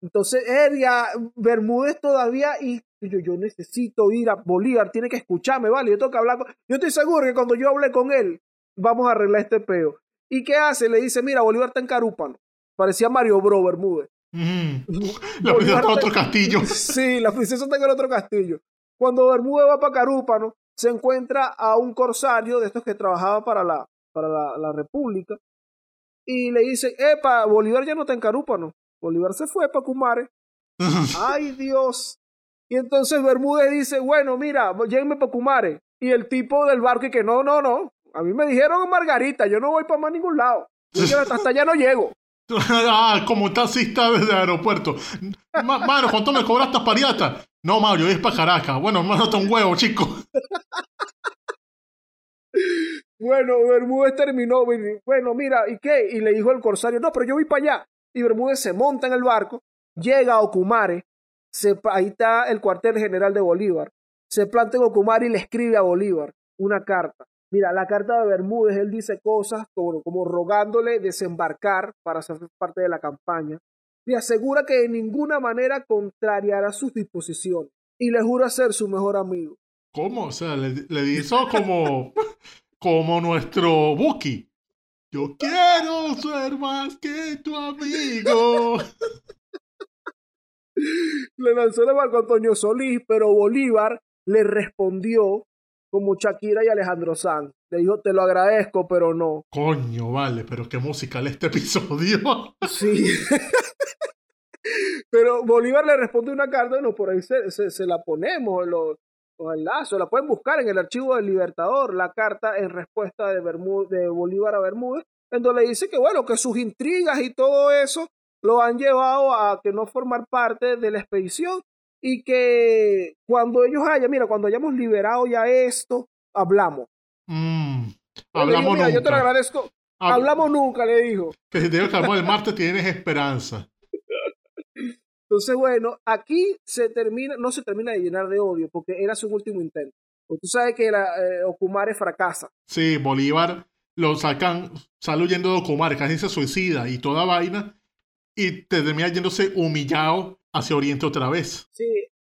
Entonces, Eria, Bermúdez todavía, y yo, yo necesito ir a Bolívar, tiene que escucharme, ¿vale? Yo tengo que hablar con... Yo estoy seguro que cuando yo hablé con él, vamos a arreglar este peo. ¿Y qué hace? Le dice, mira, Bolívar está en Carúpano. Parecía Mario Bro, Bermúdez. Mm. La princesa está- otro castillo. Sí, la princesa está en el otro castillo. Cuando Bermúdez va para Carúpano, se encuentra a un corsario de estos que trabajaba para la, para la, la República y le dice, epa, Bolívar ya no está en Carúpano. Bolívar se fue para Cumare. ¡Ay, Dios! Y entonces Bermúdez dice, bueno, mira, llévenme para Cumare. Y el tipo del barco y que no, no, no. A mí me dijeron Margarita, yo no voy para más ningún lado. Yo hasta allá no llego. ah, como taxista desde el aeropuerto. Ma- ¿cuánto me cobraste pariata? No, Mario, es para Caracas. Bueno, está un huevo, chico. Bueno, Bermúdez terminó, bueno, mira, ¿y qué? Y le dijo el corsario, no, pero yo voy para allá. Y Bermúdez se monta en el barco, llega a Ocumare, se, ahí está el cuartel general de Bolívar, se planta en Ocumare y le escribe a Bolívar una carta. Mira, la carta de Bermúdez, él dice cosas como, como rogándole desembarcar para ser parte de la campaña. Le asegura que de ninguna manera contrariará sus disposiciones y le jura ser su mejor amigo. ¿Cómo? O sea, le, le hizo como, como nuestro Buki. Yo quiero ser más que tu amigo. le lanzó el barco a Antonio Solís, pero Bolívar le respondió como Shakira y Alejandro Sanz. Le dijo, te lo agradezco, pero no. Coño, vale, pero qué musical este episodio. Sí. pero Bolívar le responde una carta, no, por ahí se, se- se la ponemos, los, los enlazos, la pueden buscar en el archivo del Libertador, la carta en respuesta de, Bermú- de Bolívar a Bermúdez, en donde le dice que bueno, que sus intrigas y todo eso lo han llevado a que no formar parte de la expedición y que cuando ellos hayan, mira, cuando hayamos liberado ya esto, hablamos. Mm, hablamos "Mira, Yo te lo nunca. agradezco. Hab- Hablamos nunca, le dijo. Que si te digo que el martes tienes esperanza. Entonces, bueno, aquí se termina, no se termina de llenar de odio, porque era su último intento. Porque tú sabes que la, eh, Ocumare fracasa. Sí, Bolívar lo sacan, sale huyendo de Ocumare, casi se suicida y toda vaina. Y te termina yéndose humillado hacia Oriente otra vez. Sí,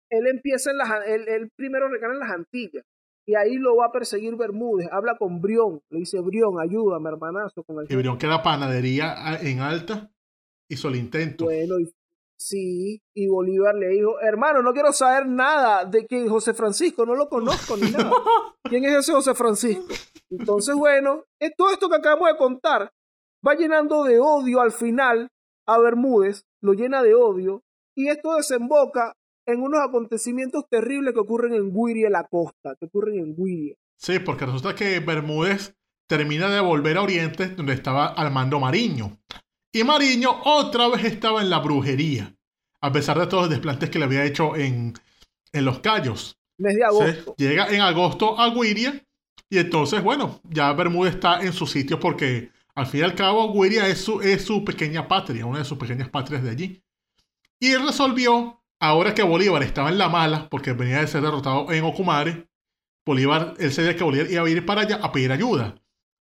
él empieza en las, él, él primero recala en las Antillas. Y ahí lo va a perseguir Bermúdez. Habla con Brión. Le dice, Brión, ayúdame, hermanazo. Con el Y vieron que la panadería a- en alta hizo el intento. Bueno, y, sí, y Bolívar le dijo, hermano, no quiero saber nada de quién José Francisco, no lo conozco ni nada. ¿Quién es ese José Francisco? Entonces, bueno, eh, todo esto que acabamos de contar va llenando de odio al final a Bermúdez, lo llena de odio, y esto desemboca en unos acontecimientos terribles que ocurren en Guiria, la costa, que ocurren en Guiria. Sí, porque resulta que Bermúdez termina de volver a Oriente, donde estaba Armando Mariño. Y Mariño otra vez estaba en la brujería, a pesar de todos los desplantes que le había hecho en, en los Cayos. Mes de Sí, agosto. llega en agosto a Guiria y entonces, bueno, ya Bermúdez está en su sitio porque al fin y al cabo Guiria es su, es su pequeña patria, una de sus pequeñas patrias de allí. Y él resolvió, ahora que Bolívar estaba en la mala, porque venía de ser derrotado en Ocumare, Bolívar, él sabía que Bolívar iba a ir para allá a pedir ayuda.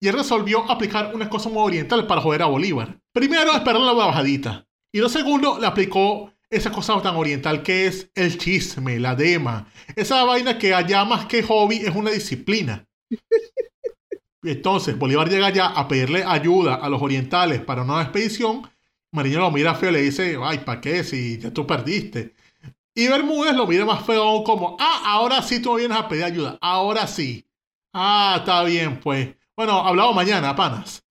Y él resolvió aplicar una cosa muy oriental para joder a Bolívar. Primero, esperar la bajadita. Y lo segundo, le aplicó esa cosa tan oriental que es el chisme, la dema. Esa vaina que allá más que hobby es una disciplina. Entonces Bolívar llega allá a pedirle ayuda a los orientales para una expedición. Mariño lo mira feo y le dice, ay, ¿para qué? Si ya tú perdiste. Y Bermúdez lo mira más feo como, ah, ahora sí tú vienes a pedir ayuda, ahora sí. Ah, está bien, pues. Bueno, hablamos mañana, panas.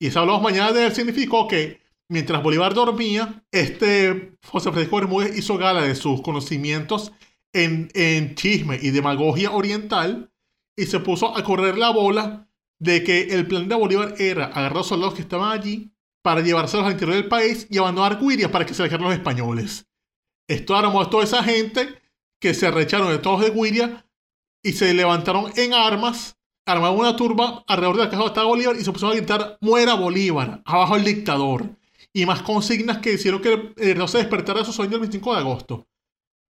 Y ese hablamos mañana de él significó que mientras Bolívar dormía, este José Francisco Bermúdez hizo gala de sus conocimientos en, en chisme y demagogia oriental y se puso a correr la bola de que el plan de Bolívar era agarrar a soldados que estaban allí para llevárselos al interior del país y abandonar Guiria para que se alejaran los españoles. Esto armó a toda esa gente que se arrecharon de todos de Guiria y se levantaron en armas, armaron una turba alrededor de la casa de Estado Bolívar y se pusieron a gritar muera Bolívar, abajo el dictador. Y más consignas que hicieron que el no se despertara de su sueño el 25 de agosto.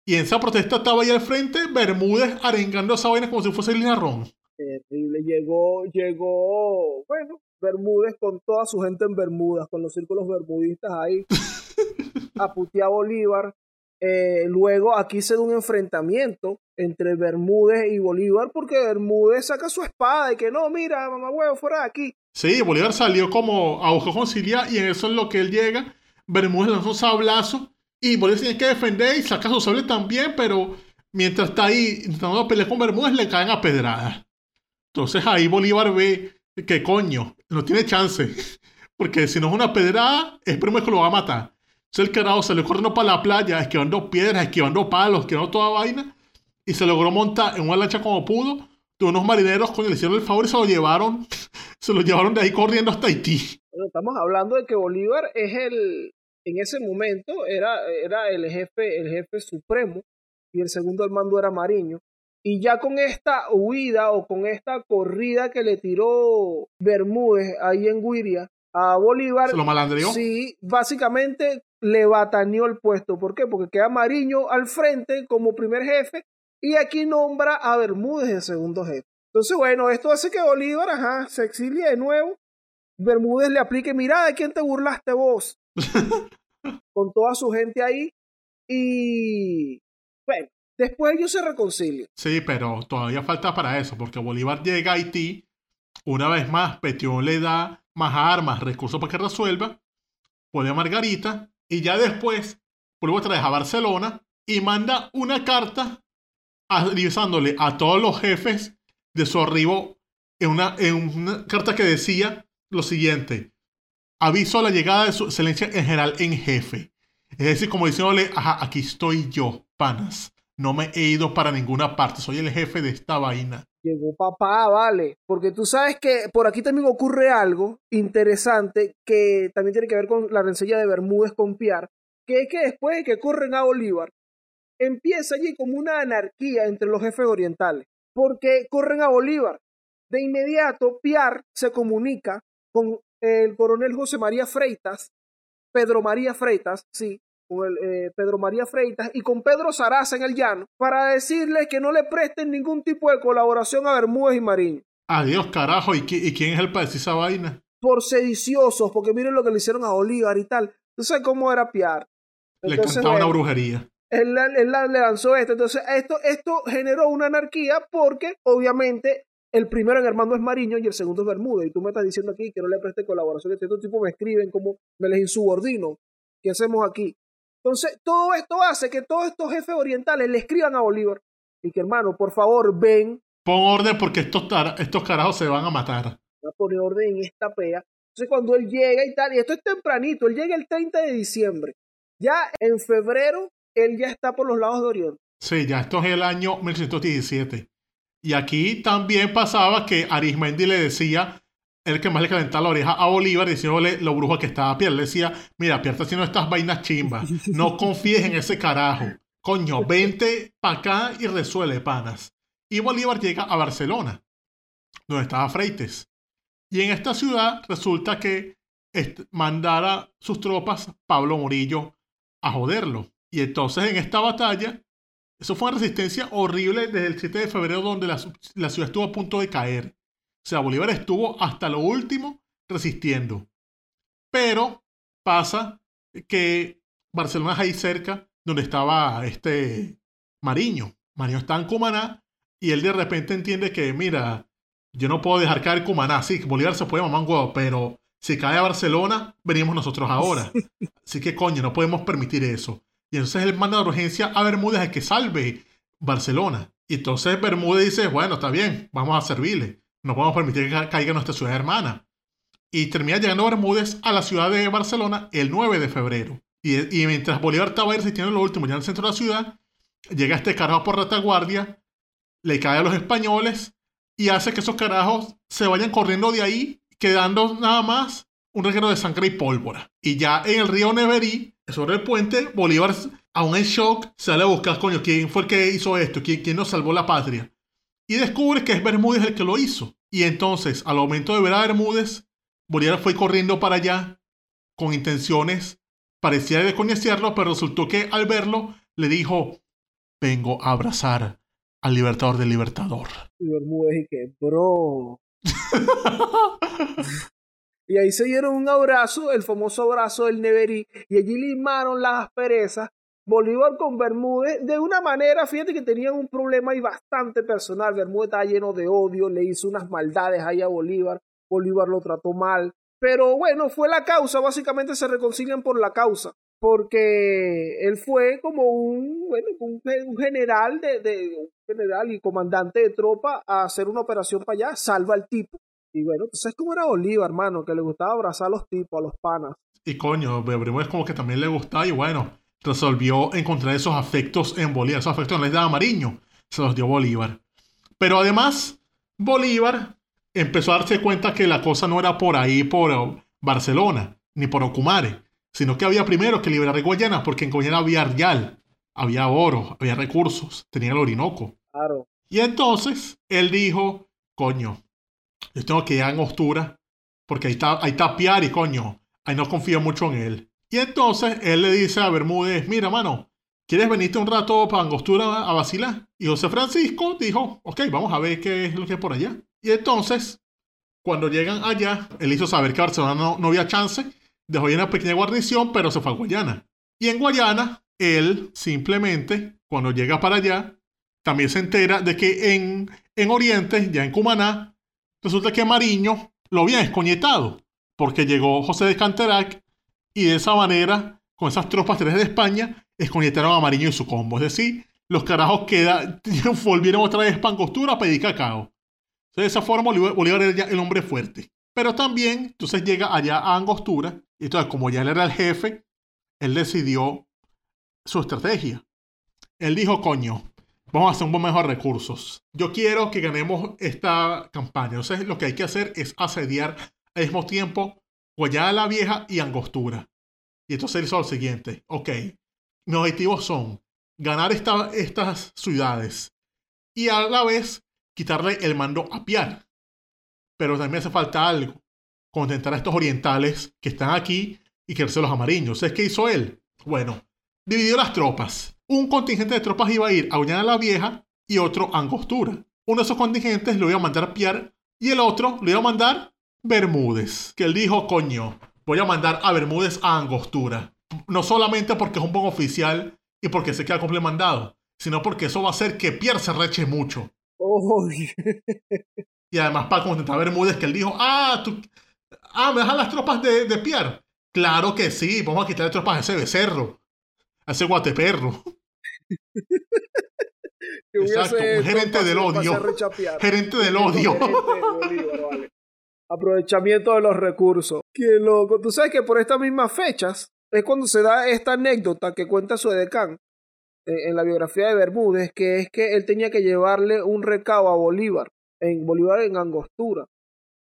Y en esa protesta estaba ahí al frente Bermúdez arengando esa vaina como si fuese el Ron. Terrible. Llegó, llegó, bueno, Bermúdez con toda su gente en Bermudas, con los círculos bermudistas ahí, a putear Bolívar. Eh, luego aquí se da un enfrentamiento entre Bermúdez y Bolívar porque Bermúdez saca su espada y que no, mira, mamá huevo, fuera de aquí. Sí, Bolívar salió como a buscar conciliar y en eso es lo que él llega. Bermúdez lanzó un sablazo y Bolívar tiene que defender y saca su sable también, pero mientras está ahí intentando pelear con Bermúdez le caen a pedradas. Entonces ahí Bolívar ve que coño, no tiene chance. Porque si no es una pedrada, es primero que lo va a matar. Entonces el carajo se le corriendo para la playa, esquivando piedras, esquivando palos, esquivando toda vaina. Y se logró montar en una lancha como pudo. De unos marineros, coño, le hicieron el favor y se lo llevaron. Se lo llevaron de ahí corriendo hasta Haití. estamos hablando de que Bolívar es el, en ese momento era, era el jefe, el jefe supremo y el segundo al mando era Mariño. Y ya con esta huida o con esta corrida que le tiró Bermúdez ahí en Guiria a Bolívar. ¿Se lo malandrió? Sí, básicamente le bataneó el puesto. ¿Por qué? Porque queda Mariño al frente como primer jefe y aquí nombra a Bermúdez de segundo jefe. Entonces, bueno, esto hace que Bolívar, ajá, se exilie de nuevo. Bermúdez le aplique, mira, ¿de quién te burlaste vos? con toda su gente ahí. Y bueno, Después ellos se reconcilian. Sí, pero todavía falta para eso, porque Bolívar llega a Haití, una vez más, Petión le da más armas, recursos para que resuelva, pone a Margarita, y ya después vuelve otra vez a Barcelona y manda una carta avisándole a todos los jefes de su arribo en una, en una carta que decía lo siguiente. Aviso la llegada de su excelencia en general en jefe. Es decir, como diciéndole, ajá, aquí estoy yo, panas. No me he ido para ninguna parte, soy el jefe de esta vaina. Llegó papá, vale. Porque tú sabes que por aquí también ocurre algo interesante que también tiene que ver con la rencilla de Bermúdez con Piar, que es que después de que corren a Bolívar, empieza allí como una anarquía entre los jefes orientales, porque corren a Bolívar. De inmediato, Piar se comunica con el coronel José María Freitas, Pedro María Freitas, sí, con el, eh, Pedro María Freitas y con Pedro Saraza en el llano para decirle que no le presten ningún tipo de colaboración a Bermúdez y Mariño. Adiós, carajo. ¿Y, quién es el para decir esa vaina? Por sediciosos, porque miren lo que le hicieron a Bolívar y tal. Entonces, ¿cómo era Piar? le cantaba una brujería. Él, él, le lanzó esto. Entonces, esto, esto generó una anarquía porque, obviamente, el primero en el mando es Mariño y el segundo es Bermúdez. Y tú me estás diciendo aquí que no le preste colaboración. Este tipo me escriben como me les insubordino. ¿Qué hacemos aquí? Entonces, todo esto hace que todos estos jefes orientales le escriban a Bolívar y que, hermano, por favor, ven. Pon orden porque estos, estos carajos se van a matar. Va a poner orden en esta pea. Entonces, cuando él llega y tal, y esto es tempranito, él llega el 30 de diciembre. Ya en febrero, él ya está por los lados de Oriente. Sí, ya esto es el año 1617. Y aquí también pasaba que Arismendi le decía el que más le calentaba la oreja a Bolívar diciéndole lo brujo que estaba Pierre. Le decía, mira, Pierre está haciendo estas vainas chimbas. No confíes en ese carajo. Coño, vente para acá y resuelve, panas. Y Bolívar llega a Barcelona, donde estaba Freites. Y en esta ciudad resulta que mandara sus tropas Pablo Murillo a joderlo. Y entonces en esta batalla, eso fue una resistencia horrible desde el 7 de febrero donde la ciudad estuvo a punto de caer. O sea, Bolívar estuvo hasta lo último resistiendo. Pero pasa que Barcelona es ahí cerca donde estaba este Mariño. Mariño está en Cumaná y él de repente entiende que, mira, yo no puedo dejar caer Cumaná. Sí, Bolívar se puede mamar un huevo, pero si cae a Barcelona, venimos nosotros ahora. Así que coño, no podemos permitir eso. Y entonces él manda de urgencia a Bermúdez a que salve Barcelona. Y entonces Bermúdez dice, bueno, está bien, vamos a servirle. No podemos permitir que caiga nuestra ciudad hermana. Y termina llegando Bermúdez a la ciudad de Barcelona el 9 de febrero. Y, mientras Bolívar estaba resistiendo lo último ya en el centro de la ciudad, llega este carajo por retaguardia, le cae a los españoles y hace que esos carajos se vayan corriendo de ahí, quedando nada más un reguero de sangre y pólvora. Y ya en el río Neverí, sobre el puente, Bolívar, aún en shock, sale a buscar, coño, quién fue el que hizo esto, quién, quién nos salvó la patria. Y descubre que es Bermúdez el que lo hizo. Y entonces, al momento de ver a Bermúdez, Bolívar fue corriendo para allá con intenciones, parecía de conocerlo, pero resultó que al verlo le dijo, vengo a abrazar al libertador del libertador. Y Bermúdez y que, bro. y ahí se dieron un abrazo, el famoso abrazo del Neverí, y allí limaron las asperezas. Bolívar con Bermúdez, de una manera, fíjate que tenían un problema ahí bastante personal. Bermúdez estaba lleno de odio, le hizo unas maldades ahí a Bolívar. Bolívar lo trató mal. Pero bueno, fue la causa, básicamente se reconcilian por la causa porque él fue como un, bueno, un, general de, de, general y comandante de tropa a hacer una operación para allá, salva al tipo. Y bueno, tú sabes cómo era Bolívar, hermano, que le gustaba abrazar a los tipos, a los panas. Y coño, es como que también le gustaba y bueno, resolvió encontrar esos afectos en Bolívar, esos afectos la isla de Mariño, se los dio Bolívar. Pero además, Bolívar empezó a darse cuenta que la cosa no era por ahí, por Barcelona, ni por Ocumare, sino que había primero que liberar Guayana, porque en Guayana había real, había oro, había recursos, tenía el Orinoco. Claro. Y entonces él dijo, coño, yo tengo que ir a Angostura, porque ahí está, ahí está Piari, coño, ahí no confío mucho en él. Y entonces él le dice a Bermúdez, mira, mano, ¿quieres venirte un rato para Angostura a vacilar? Y José Francisco dijo, ok, vamos a ver qué es lo que hay por allá. Y entonces, cuando llegan allá, él hizo saber que Barcelona no, no había chance dejó ahí una pequeña guarnición, pero se fue a Guayana. Y en Guayana, él simplemente, cuando llega para allá, también se entera de que en, en Oriente, ya en Cumaná, resulta que Mariño lo había escoñetado, porque llegó José de Canterac y de esa manera, con esas tropas de España, escoñetaron a Mariño y su combo. Es decir, los carajos queda, volvieron otra vez Pangostura a pedir cacao. de esa forma, Bolívar era el hombre fuerte. Pero también, entonces llega allá a Angostura y entonces, como ya él era el jefe, él decidió su estrategia. Él dijo, coño, vamos a hacer un buen mejor recursos. Yo quiero que ganemos esta campaña. Entonces, lo que hay que hacer es asediar al mismo tiempo Guayana la Vieja y Angostura. Y entonces él hizo lo siguiente. Ok, mis objetivos son ganar estas ciudades y a la vez quitarle el mando a Piar. Pero también hace falta algo contentar a estos orientales que están aquí y quererse los amarillos. ¿Es qué hizo él? Bueno, dividió las tropas. Un contingente de tropas iba a ir a Uñana la Vieja y otro a Angostura. Uno de esos contingentes lo iba a mandar a Pierre y el otro lo iba a mandar Bermúdez. Que él dijo, coño, voy a mandar a Bermúdez a Angostura. No solamente porque es un buen oficial y porque se queda complemandado, sino porque eso va a hacer que Pierre se reche mucho. y además para contentar a Bermúdez que él dijo, ah, tú, Ah, ¿me dejan las tropas de, de Pierre? Claro que sí, vamos a quitarle tropas a ese becerro, a ese guateperro. Exacto, un gerente del odio. Gerente del odio. Aprovechamiento de los recursos. Qué loco. Tú sabes que por estas mismas fechas es cuando se da esta anécdota que cuenta su edecán en, en la biografía de Bermúdez, que es que él tenía que llevarle un recado a Bolívar, en Bolívar en Angostura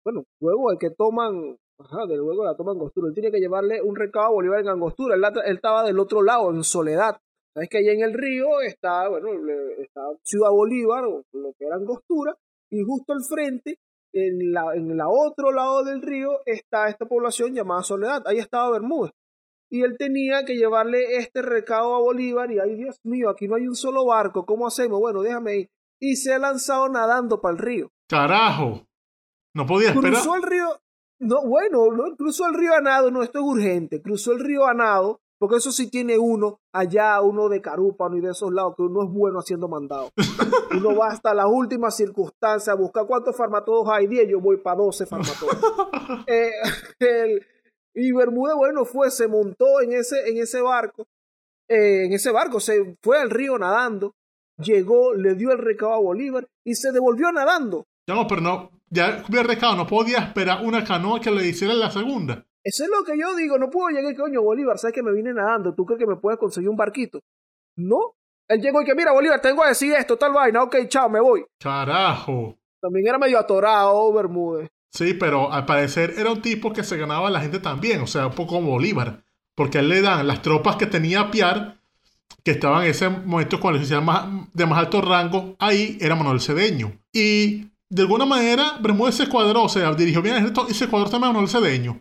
bueno, luego el que toman, ajá, de luego la toman Angostura, él tiene que llevarle un recado a Bolívar en Angostura, él, estaba del otro lado, en Soledad. Sabes que allá en el río está, bueno, está Ciudad Bolívar, o lo que era Angostura, y justo al frente, en la, en la otro lado del río, está esta población llamada Soledad, ahí estaba Bermúdez. Y él tenía que llevarle este recado a Bolívar y, ay Dios mío, aquí no hay un solo barco, ¿cómo hacemos? Bueno, déjame ir. Y se ha lanzado nadando para el río. Carajo. No podía esperar. Cruzó el río. No, bueno, no, cruzó el río a nado, no, esto es urgente. Cruzó el río a nado Porque eso sí tiene uno allá, uno de Carúpano y de esos lados, que uno es bueno haciendo mandado. Uno va hasta las últimas circunstancias a buscar cuántos farmatodos hay. 10, yo voy para 12 farmatodos. Eh, el- y Bermúdez, bueno, fue, se montó en ese, en ese barco. eh, en ese barco, se fue al río nadando. Llegó, le dio el recado a Bolívar y se devolvió nadando. Ya no, pero no, ya hubiera recado, no podía esperar una canoa que le hiciera la segunda. Eso es lo que yo digo, no puedo llegar, coño, Bolívar, sabes que me vine nadando, ¿tú crees que me puedes conseguir un barquito? No. Él llegó y que, mira, Bolívar, tengo que decir esto, tal vaina, ok, chao, me voy. Carajo. También era medio atorado Bermúdez. Sí, pero al parecer era un tipo que se ganaba a la gente también, o sea, un poco como Bolívar. Porque a él le dan las tropas que tenía Piar, que estaban en ese momento con oficial más, de más alto rango, ahí era Manuel Cedeño. Y de alguna manera Bermúdez se cuadró, o sea, dirigió bien el ejército y se cuadró también a Manuel Cedeño,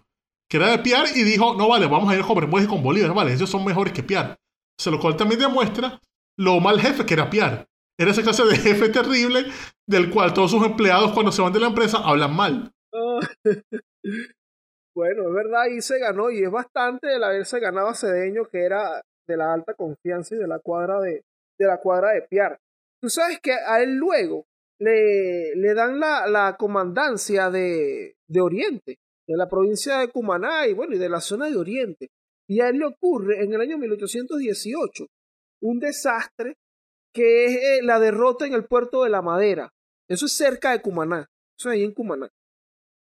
que era de Piar, y dijo, no vale, vamos a ir con Bermúdez y con Bolívar, vale, ellos son mejores que Piar. O sea, lo cual también demuestra lo mal jefe que era Piar. Era esa clase de jefe terrible del cual todos sus empleados cuando se van de la empresa hablan mal. Bueno, es verdad, y se ganó, y es bastante el haberse ganado a Cedeño, que era de la alta confianza y de la cuadra de, de la cuadra de Piar. Tú sabes que a él luego le, le dan la, la comandancia de, de Oriente, de la provincia de Cumaná y bueno, y de la zona de Oriente. Y a él le ocurre en el año 1818 un desastre que es eh, la derrota en el puerto de la Madera. Eso es cerca de Cumaná, eso es ahí en Cumaná.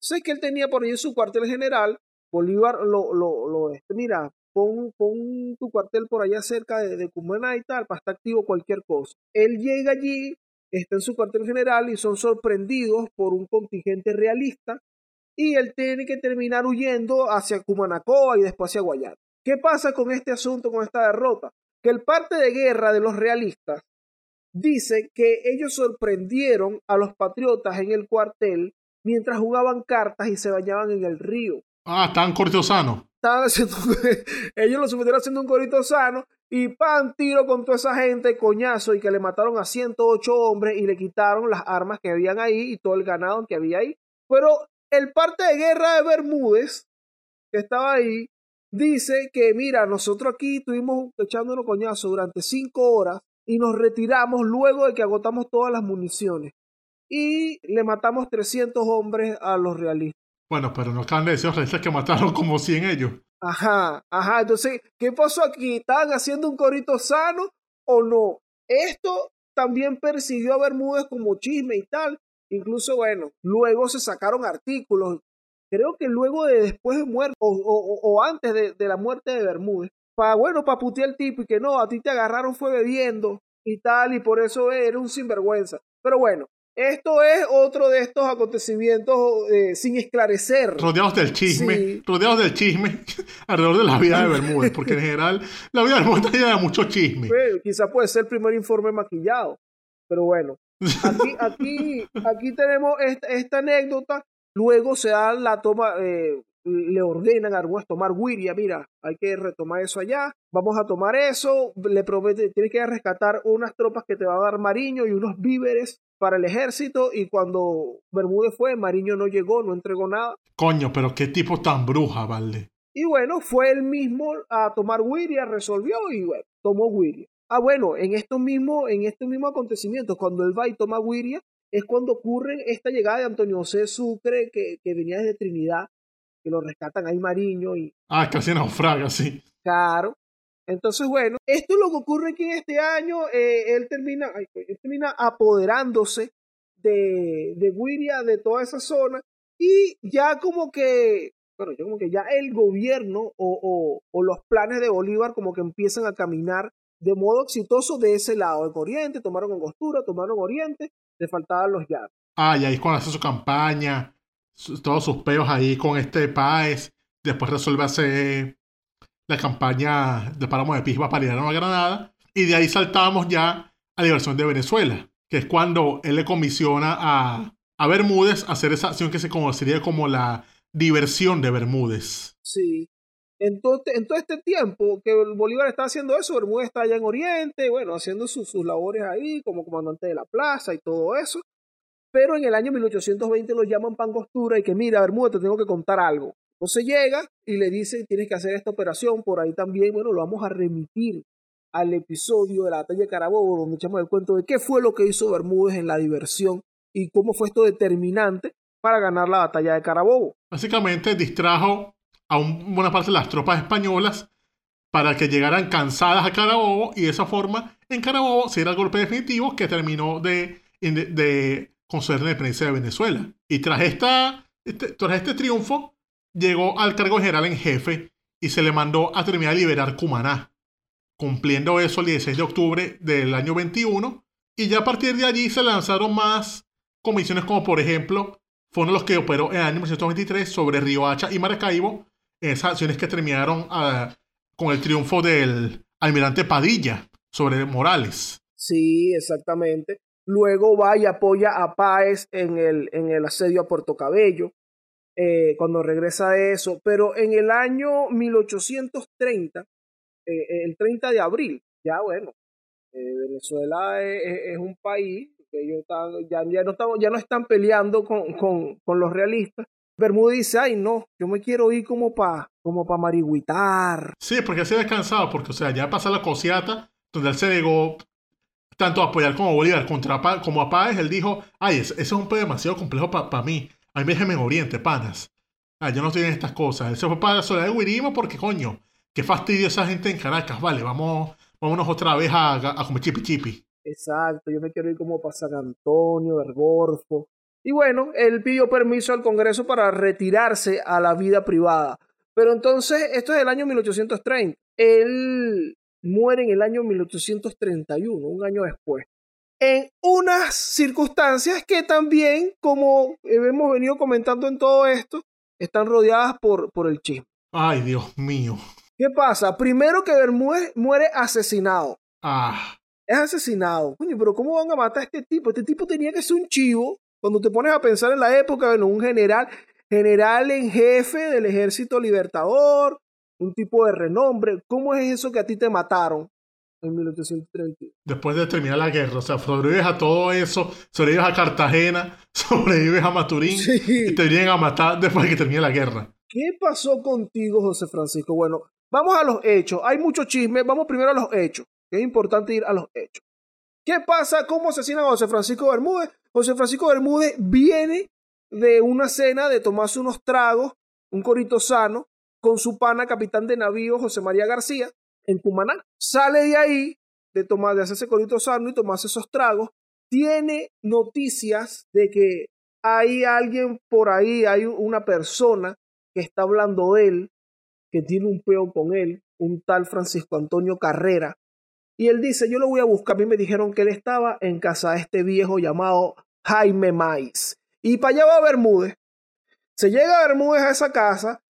Sé que él tenía por ahí su cuartel general. Bolívar lo, lo, lo este, mira, pon, pon tu cuartel por allá cerca de, de Cumaná y tal, para estar activo cualquier cosa. Él llega allí, está en su cuartel general y son sorprendidos por un contingente realista y él tiene que terminar huyendo hacia Cumanacoa y después hacia Guayana. ¿Qué pasa con este asunto, con esta derrota? Que el parte de guerra de los realistas dice que ellos sorprendieron a los patriotas en el cuartel mientras jugaban cartas y se bañaban en el río. Ah, tan cortesano. Estaban haciendo, ellos lo supieron haciendo un corito sano y pan tiro con toda esa gente, coñazo, y que le mataron a 108 hombres y le quitaron las armas que habían ahí y todo el ganado que había ahí. Pero el parte de guerra de Bermúdez, que estaba ahí, dice que, mira, nosotros aquí estuvimos echándonos coñazo durante cinco horas y nos retiramos luego de que agotamos todas las municiones. Y le matamos 300 hombres a los realistas. Bueno, pero no acaban de decir realistas que mataron como 100 ellos. Ajá, ajá. Entonces, ¿qué pasó aquí? ¿Estaban haciendo un corito sano o no? Esto también persiguió a Bermúdez como chisme y tal. Incluso, bueno, luego se sacaron artículos. Creo que luego de después de muerte o, o- o antes de, de la muerte de Bermúdez. Para, bueno, para putear el tipo y que no, a ti te agarraron fue bebiendo y tal, y por eso era un sinvergüenza. Pero bueno, esto es otro de estos acontecimientos eh, sin esclarecer. Rodeados del chisme, Sí. rodeados del chisme alrededor de la vida de Bermúdez, porque en general la vida de Bermúdez está llena de mucho chisme. Bueno, quizá puede ser el primer informe maquillado. Pero bueno, aquí, aquí, aquí tenemos esta, esta anécdota. Luego se da la toma, eh, le ordenan a Arguez tomar Wiria. Mira, hay que retomar eso allá. Vamos a tomar eso. Le promete, tienes que rescatar unas tropas que te va a dar Mariño y unos víveres para el ejército. Y cuando Bermúdez fue, Mariño no llegó, no entregó nada. Coño, pero qué tipo tan bruja, vale. Y bueno, fue él mismo a tomar Wiria, resolvió y bueno, tomó Wiria. Ah, bueno, en estos mismos, en estos mismos acontecimientos, cuando él va y toma Wiria, es cuando ocurre esta llegada de Antonio José Sucre, que, que venía desde Trinidad, que lo rescatan ahí Mariño y Ah, casi naufraga, sí. Caro. Entonces, bueno, esto es lo que ocurre aquí en este año. eh, él termina, él termina apoderándose de, de Wiria, de toda esa zona, y ya como que, bueno, ya como que ya el gobierno o, o, o los planes de Bolívar como que empiezan a caminar de modo exitoso de ese lado, en Oriente, tomaron Angostura, tomaron Oriente, le faltaban los llaves. Ah, y ahí cuando hace su campaña, su- todos sus peos ahí con este Páez. Después resuelve hacer la campaña de Páramo de Pisba para ir a Nueva Granada. Y de ahí saltamos ya a la liberación de Venezuela, que es cuando él le comisiona a, a Bermúdez hacer esa acción que se conocería como la diversión de Bermúdez. Sí. Entonces, en todo este tiempo que Bolívar está haciendo eso, Bermúdez está allá en Oriente, bueno, haciendo sus, sus labores ahí como comandante de la plaza y todo eso. Pero en el año 1820 lo llaman Pangostura y que mira, Bermúdez, te tengo que contar algo. Entonces llega y le dice, tienes que hacer esta operación, por ahí también, bueno, lo vamos a remitir al episodio de la batalla de Carabobo, donde echamos el cuento de qué fue lo que hizo Bermúdez en la diversión y cómo fue esto determinante para ganar la batalla de Carabobo. Básicamente distrajo a buena parte de las tropas españolas para que llegaran cansadas a Carabobo y de esa forma en Carabobo se diera el golpe definitivo que terminó de, de, de conceder la independencia de Venezuela. Y tras, esta, este, tras este triunfo llegó al cargo general en jefe y se le mandó a terminar de liberar Cumaná, cumpliendo eso el 16 de octubre del año 21 y ya a partir de allí se lanzaron más comisiones como por ejemplo fueron los que operó en el año 1923 sobre Riohacha y Maracaibo, esas acciones que terminaron ah, con el triunfo del almirante Padilla sobre Morales. Sí, exactamente. Luego va y apoya a Páez en el, en el asedio a Puerto Cabello, eh, cuando regresa de eso. Pero en el año 1830, eh, el 30 de abril, ya bueno, eh, Venezuela es, es- es un país que ellos están, ya, ya, no están, ya no están peleando con, con, con los realistas. Bermúdez dice, ay no, yo me quiero ir como para como pa marigüitar. Sí, porque se descansado, porque o sea, ya pasa la cosiata, donde él se negó tanto a apoyar como a Bolívar contra Pa- como a Páez, él dijo, ay, ese es un pedo demasiado complejo para mí. A mí déjeme en Oriente, panas. Ah, yo no estoy en estas cosas. Él se fue para la Soledad de Guirimo porque, coño, qué fastidio esa gente en Caracas. Vale, vamos, vámonos otra vez a, a comer chipi chipi. Exacto, yo me quiero ir como para San Antonio, Vergorfo. Y bueno, él pidió permiso al Congreso para retirarse a la vida privada. Pero entonces, esto es el año 1830. Él muere en el año 1831, un año después. En unas circunstancias que también, como hemos venido comentando en todo esto, están rodeadas por, por el chisme. Ay, Dios mío. ¿Qué pasa? Primero que Bermúdez muere asesinado. Ah, es asesinado. Coño, pero ¿cómo van a matar a este tipo? Este tipo tenía que ser un chivo. Cuando te pones a pensar en la época, bueno, un general, general en jefe del ejército libertador, un tipo de renombre. ¿Cómo es eso que a ti te mataron en 1831? después de terminar la guerra, o sea, sobrevives a todo eso, sobrevives a Cartagena, sobrevives a Maturín Sí. y te vienen a matar después de que termine la guerra. ¿Qué pasó contigo, José Francisco? Bueno, vamos a los hechos. Hay mucho chisme. Vamos primero a los hechos. Es importante ir a los hechos. ¿Qué pasa? ¿Cómo asesinan a José Francisco Bermúdez? José Francisco Bermúdez viene de una cena de tomarse unos tragos, un corito sano, con su pana, capitán de navío, José María García, en Cumaná. Sale de ahí, de tomar, de hacerse corito sano y tomarse esos tragos. Tiene noticias de que hay alguien por ahí, hay una persona que está hablando de él, que tiene un peo con él, un tal Francisco Antonio Carrera. Y él dice, yo lo voy a buscar. A mí me dijeron que él estaba en casa de este viejo llamado Jaime Maiz. Y para allá va Bermúdez. Se llega a Bermúdez a esa casa,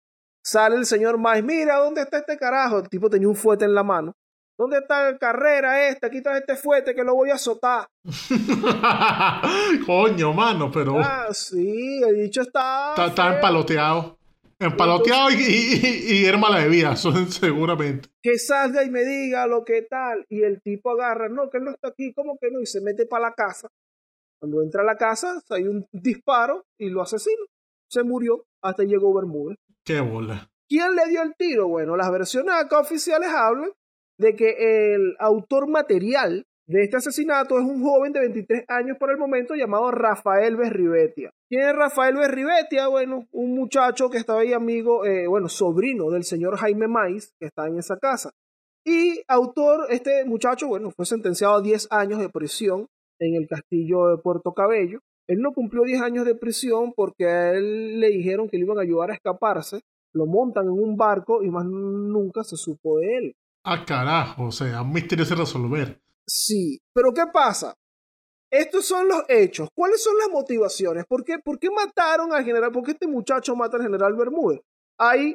sale el señor Maiz, mira, ¿dónde está este carajo? El tipo tenía un fuete en la mano. ¿Dónde está el carrera este? Aquí está este fuete que lo voy a azotar. Coño, mano, pero Ah, sí, el dicho está... está, está empaloteado. Empaloteado y, y, y, y herma la bebida, eso seguramente. que salga y me diga lo que tal. Y el tipo agarra, no, que él no está aquí, ¿cómo que no? Y se mete para la casa. Cuando entra a la casa, hay un disparo y lo asesina. Se murió hasta llegó Bermúdez. Qué bola. ¿Quién le dio el tiro? Bueno, las versiones acá oficiales hablan de que el autor material de este asesinato es un joven de 23 años por el momento llamado Rafael Berribetia. ¿Quién es Rafael Berribetia? Bueno, un muchacho que estaba ahí amigo, eh, bueno, sobrino del señor Jaime Maiz, que está en esa casa. Y autor, este muchacho, bueno, fue sentenciado a 10 años de prisión en el castillo de Puerto Cabello. Él no cumplió 10 años de prisión porque a él le dijeron que le iban a ayudar a escaparse. Lo montan en un barco y más nunca se supo de él. Ah, carajo, o sea, un misterio sin resolver. Sí, pero ¿qué pasa? Estos son los hechos. ¿Cuáles son las motivaciones? ¿Por qué, por qué mataron al general? ¿Por qué este muchacho mata al general Bermúdez? Ahí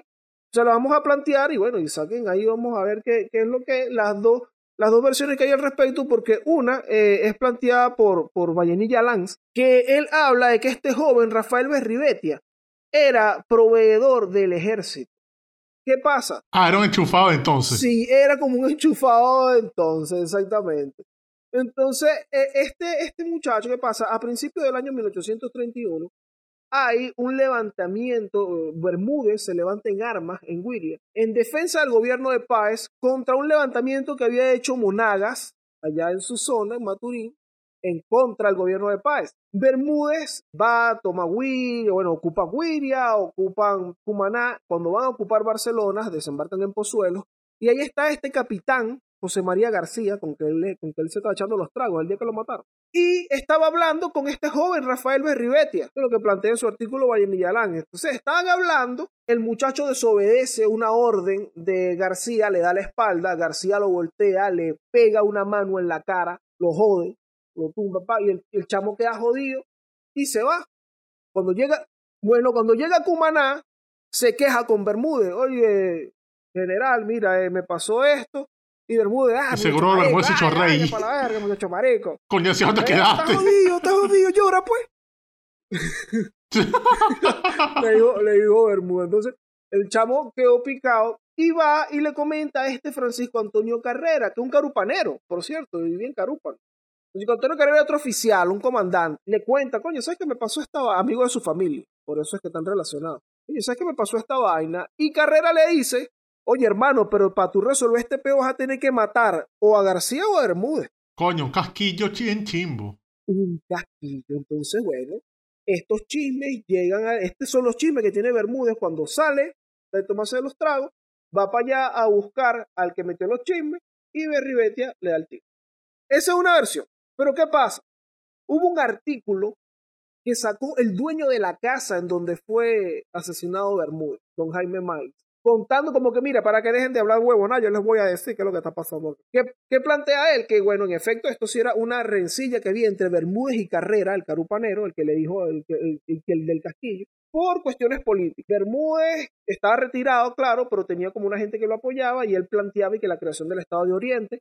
se lo vamos a plantear y bueno, y saquen ahí vamos a ver qué, qué es lo que las dos, las dos versiones que hay al respecto, porque una eh, es planteada por, por Vallenilla Lanz, que él habla de que este joven, Rafael Berribetia, era proveedor del ejército. ¿Qué pasa? Ah, era un enchufado entonces. Sí, era como un enchufado entonces, exactamente. Entonces, eh, este, este muchacho, ¿qué pasa? A principios del año 1831, hay un levantamiento, Bermúdez se levanta en armas en Whittier, en defensa del gobierno de Páez contra un levantamiento que había hecho Monagas allá en su zona, en Maturín, en contra del gobierno de Páez. Bermúdez va a tomar Huiria, bueno, ocupa Huiria, ocupan Cumaná, cuando van a ocupar Barcelona, desembarcan en Pozuelo, y ahí está este capitán, José María García, con que él, con que él se estaba echando los tragos el día que lo mataron. Y estaba hablando con este joven Rafael Berribetia, es lo que plantea en su artículo Vallenillalán. Entonces estaban hablando, el muchacho desobedece una orden de García, le da la espalda, García lo voltea, le pega una mano en la cara, lo jode, lo tumba, y el, el chamo queda jodido y se va. Cuando llega, bueno, cuando llega a Cumaná, se queja con Bermúdez, oye, general, mira, eh, me pasó esto. Y Bermúdez, ah, seguro Bermúdez se marico, echó a ay, reír. vaya pa' la verga, muchacho marico. Coño, ¿hacia dónde Eh, quedaste? Está jodido, está jodido, llora pues. le, dijo, le dijo Bermúdez. Entonces, el chamo quedó picado y va y le comenta a este Francisco Antonio Carrera, que es un carupanero, por cierto, vivía en Carúpano. Francisco Antonio Carrera es otro oficial, un comandante. Le cuenta, coño, ¿sabes qué me pasó esta va-?" amigo de su familia? Por eso es que están relacionados. Oye, ¿sabes qué me pasó esta vaina? Y Carrera le dice, oye, hermano, pero para tú resolver este peo vas a tener que matar o a García o a Bermúdez Coño, un casquillo bien chimbo. un casquillo. Entonces, bueno, estos chismes llegan a. Estos son los chismes que tiene Bermúdez cuando sale de tomarse los tragos, va para allá a buscar al que metió los chismes y Berribetia le da el tiro. Esa es una versión. Pero ¿qué pasa? Hubo un artículo que sacó el dueño de la casa en donde fue asesinado Bermúdez, don Jaime Miles, contando como que, mira, para que dejen de hablar huevona, yo les voy a decir qué es lo que está pasando. ¿Qué, ¿Qué plantea él? Que, bueno, en efecto, esto sí era una rencilla que había entre Bermúdez y Carrera, el carupanero, el que le dijo, el, el, el, el del castillo, por cuestiones políticas. Bermúdez estaba retirado, claro, pero tenía como una gente que lo apoyaba y él planteaba que la creación del Estado de Oriente,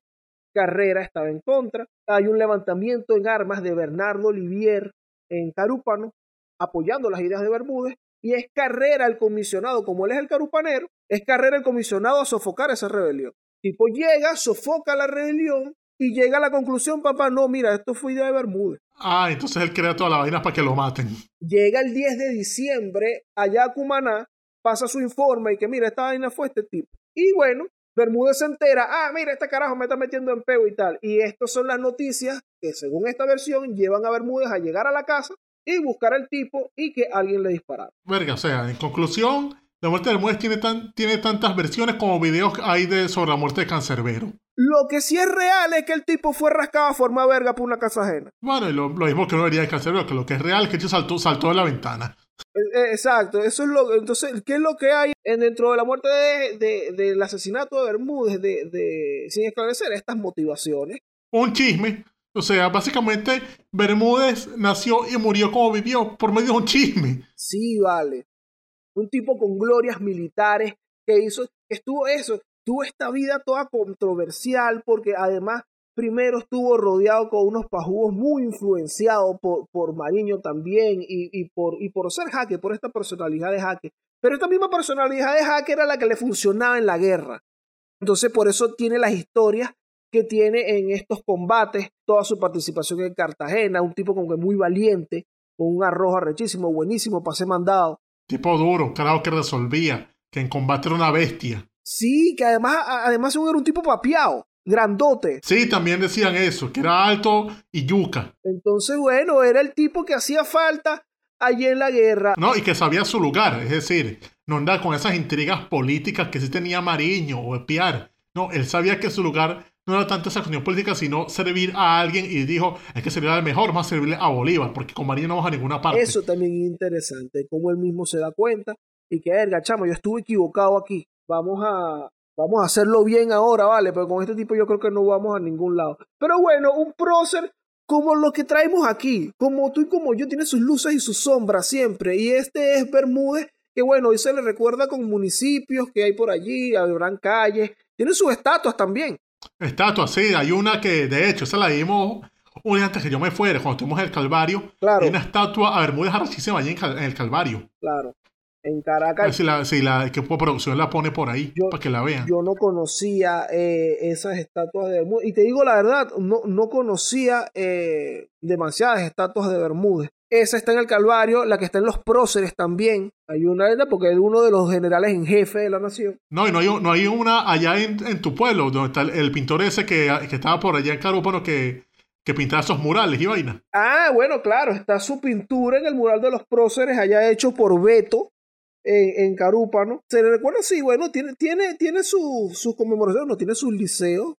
Carrera estaba en contra. Hay un levantamiento en armas de Bernardo Olivier en Carúpano, apoyando las ideas de Bermúdez, y es Carrera el comisionado, como él es el carupanero, es Carrera el comisionado a sofocar esa rebelión. Tipo llega, sofoca la rebelión y llega a la conclusión, papá, no, mira, esto fue idea de Bermúdez. Ah, entonces él crea toda la vaina para que lo maten. Llega el 10 de diciembre allá a Cumaná, pasa su informe y que mira, esta vaina fue este tipo. Y bueno, Bermúdez se entera, ah, mira, este carajo me está metiendo en peo y tal. Y estas son las noticias que según esta versión llevan a Bermúdez a llegar a la casa y buscar al tipo y que alguien le disparara. Verga, o sea, en conclusión, la muerte de Bermúdez tiene, tan, tiene tantas versiones como videos hay de, sobre la muerte de Cancerbero. Lo que sí es real es que el tipo fue rascado a forma verga por una casa ajena. Bueno, y lo, lo mismo que uno diría de Cancerbero, que lo que es real es que el saltó, saltó de la ventana. Eh, eh, Exacto, eso es lo entonces, ¿qué es lo que hay en dentro de la muerte de, de- del asesinato de Bermúdez de, de- sin esclarecer estas motivaciones? Un chisme. O sea, básicamente Bermúdez nació y murió como vivió por medio de un chisme. Sí, vale. Un tipo con glorias militares que hizo, estuvo eso, tuvo esta vida toda controversial porque además primero estuvo rodeado con unos pajugos muy influenciados por, por Mariño también y, y por, y por ser jaque, por esta personalidad de jaque. Pero esta misma personalidad de jaque era la que le funcionaba en la guerra. Entonces por eso tiene las historias que tiene en estos combates, toda su participación en Cartagena, un tipo como que muy valiente, con un arrojo arrechísimo, buenísimo, para ser mandado. Tipo duro, carajo que resolvía, que en combate era una bestia. Sí, que además, además era un tipo papiado, grandote. Sí, también decían eso, que era alto y yuca. Entonces, bueno, era el tipo que hacía falta allí en la guerra. No, y que sabía su lugar, es decir, no andaba con esas intrigas políticas que sí tenía Mariño o espiar. No, él sabía que su lugar no era tanto esa cuestión política, sino servir a alguien y dijo, hay que servir al mejor, más servirle a Bolívar, porque con Mariño no vamos a ninguna parte. Eso también es interesante, cómo él mismo se da cuenta y que, verga, chamo, yo estuve equivocado aquí. Vamos a, vamos a hacerlo bien ahora, ¿vale? Pero con este tipo yo creo que no vamos a ningún lado. Pero bueno, un prócer como lo que traemos aquí, como tú y como yo, tiene sus luces y sus sombras siempre. Y este es Bermúdez, que bueno, hoy se le recuerda con municipios que hay por allí, habrán calles, tiene sus estatuas también. Estatua, sí, hay una que, de hecho, esa la dimos un día antes que yo me fuera, cuando estuvimos en el Calvario. Claro. Hay una estatua a Bermúdez arrechísima allí en, el Calvario. Claro, en A ver Caracas si la, si la que producción la pone por ahí, Yo- para que la vean. yo no conocía eh, esas estatuas de Bermúdez. Y te digo la verdad, no, no conocía eh, demasiadas estatuas de Bermúdez. Esa está en el Calvario, la que está en los próceres también. Hay una, porque es uno de los generales en jefe de la nación. No, y no hay, no hay una allá en, en tu pueblo, donde está el, el pintor ese que, que, estaba por allá en Carúpano que, que pintaba esos murales y vaina. Ah, bueno, claro, está su pintura en el mural de los próceres, allá hecho por Beto, en, en Carúpano. Se le recuerda, sí, bueno, tiene, tiene, tiene sus su conmemoraciones, no tiene sus liceos,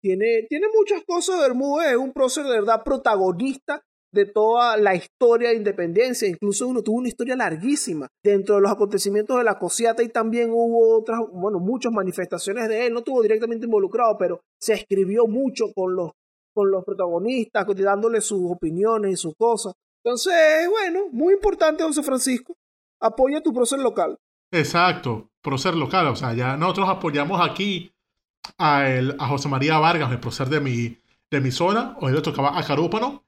tiene, tiene muchas cosas. Bermúdez es un prócer de verdad protagonista de toda la historia de independencia. Incluso uno tuvo una historia larguísima dentro de los acontecimientos de la Cosiata y también hubo otras, bueno, muchas manifestaciones de él. No estuvo directamente involucrado, pero se escribió mucho con los, con los protagonistas, dándole sus opiniones y sus cosas. Entonces, bueno, muy importante, José Francisco. Apoya tu prócer local. Exacto, prócer local. O sea, ya nosotros apoyamos aquí a, el, a José María Vargas, el prócer de mi, de mi zona. Hoy le tocaba a Carúpano.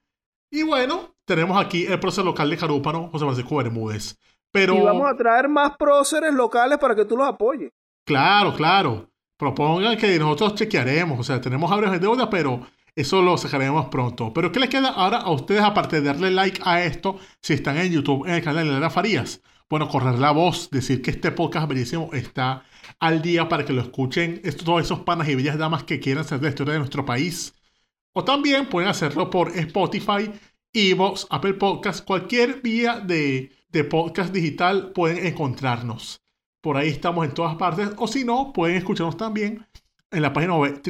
Y bueno, tenemos aquí el prócer local de Carúpano, José Francisco Bermúdez. Pero... Y vamos a traer más próceres locales para que tú los apoyes. Claro, claro. Propongan que nosotros chequearemos. O sea, tenemos abres de deuda, pero eso lo sacaremos pronto. Pero ¿qué les queda ahora a ustedes aparte de darle like a esto si están en YouTube, en el canal de Lara Farías? Bueno, correr la voz, decir que este podcast bellísimo está al día para que lo escuchen esto, todos esos panas y bellas damas que quieran saber la historia de nuestro país. O también pueden hacerlo por Spotify, Evox, Apple Podcasts, cualquier vía de, de podcast digital pueden encontrarnos. Por ahí estamos en todas partes. O si no, pueden escucharnos también en la página web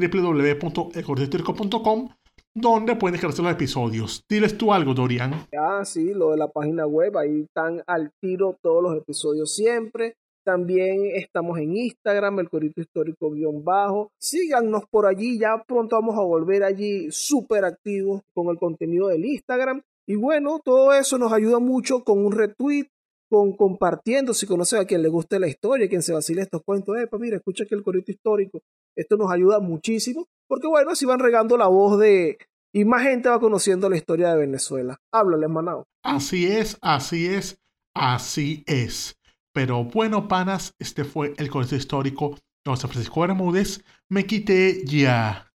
donde pueden descargarse los episodios. Diles tú algo, Dorian. Ah, sí, lo de la página web, ahí están al tiro todos los episodios siempre. También estamos en Instagram, el Corito Histórico guion bajo. Síganos por allí, ya pronto vamos a volver allí súper activos con el contenido del Instagram. Y bueno, todo eso nos ayuda mucho con un retweet, con compartiendo, si conoce a quien le guste la historia, quien se vacile estos cuentos, epa, mira, escucha aquí el Corito Histórico. Esto nos ayuda muchísimo, porque bueno, así van regando la voz de... Y más gente va conociendo la historia de Venezuela. Háblale, Manao. Así es, así es, así es. Pero bueno, panas, este fue el Corito Histórico José Francisco Bermúdez. Me quité ya.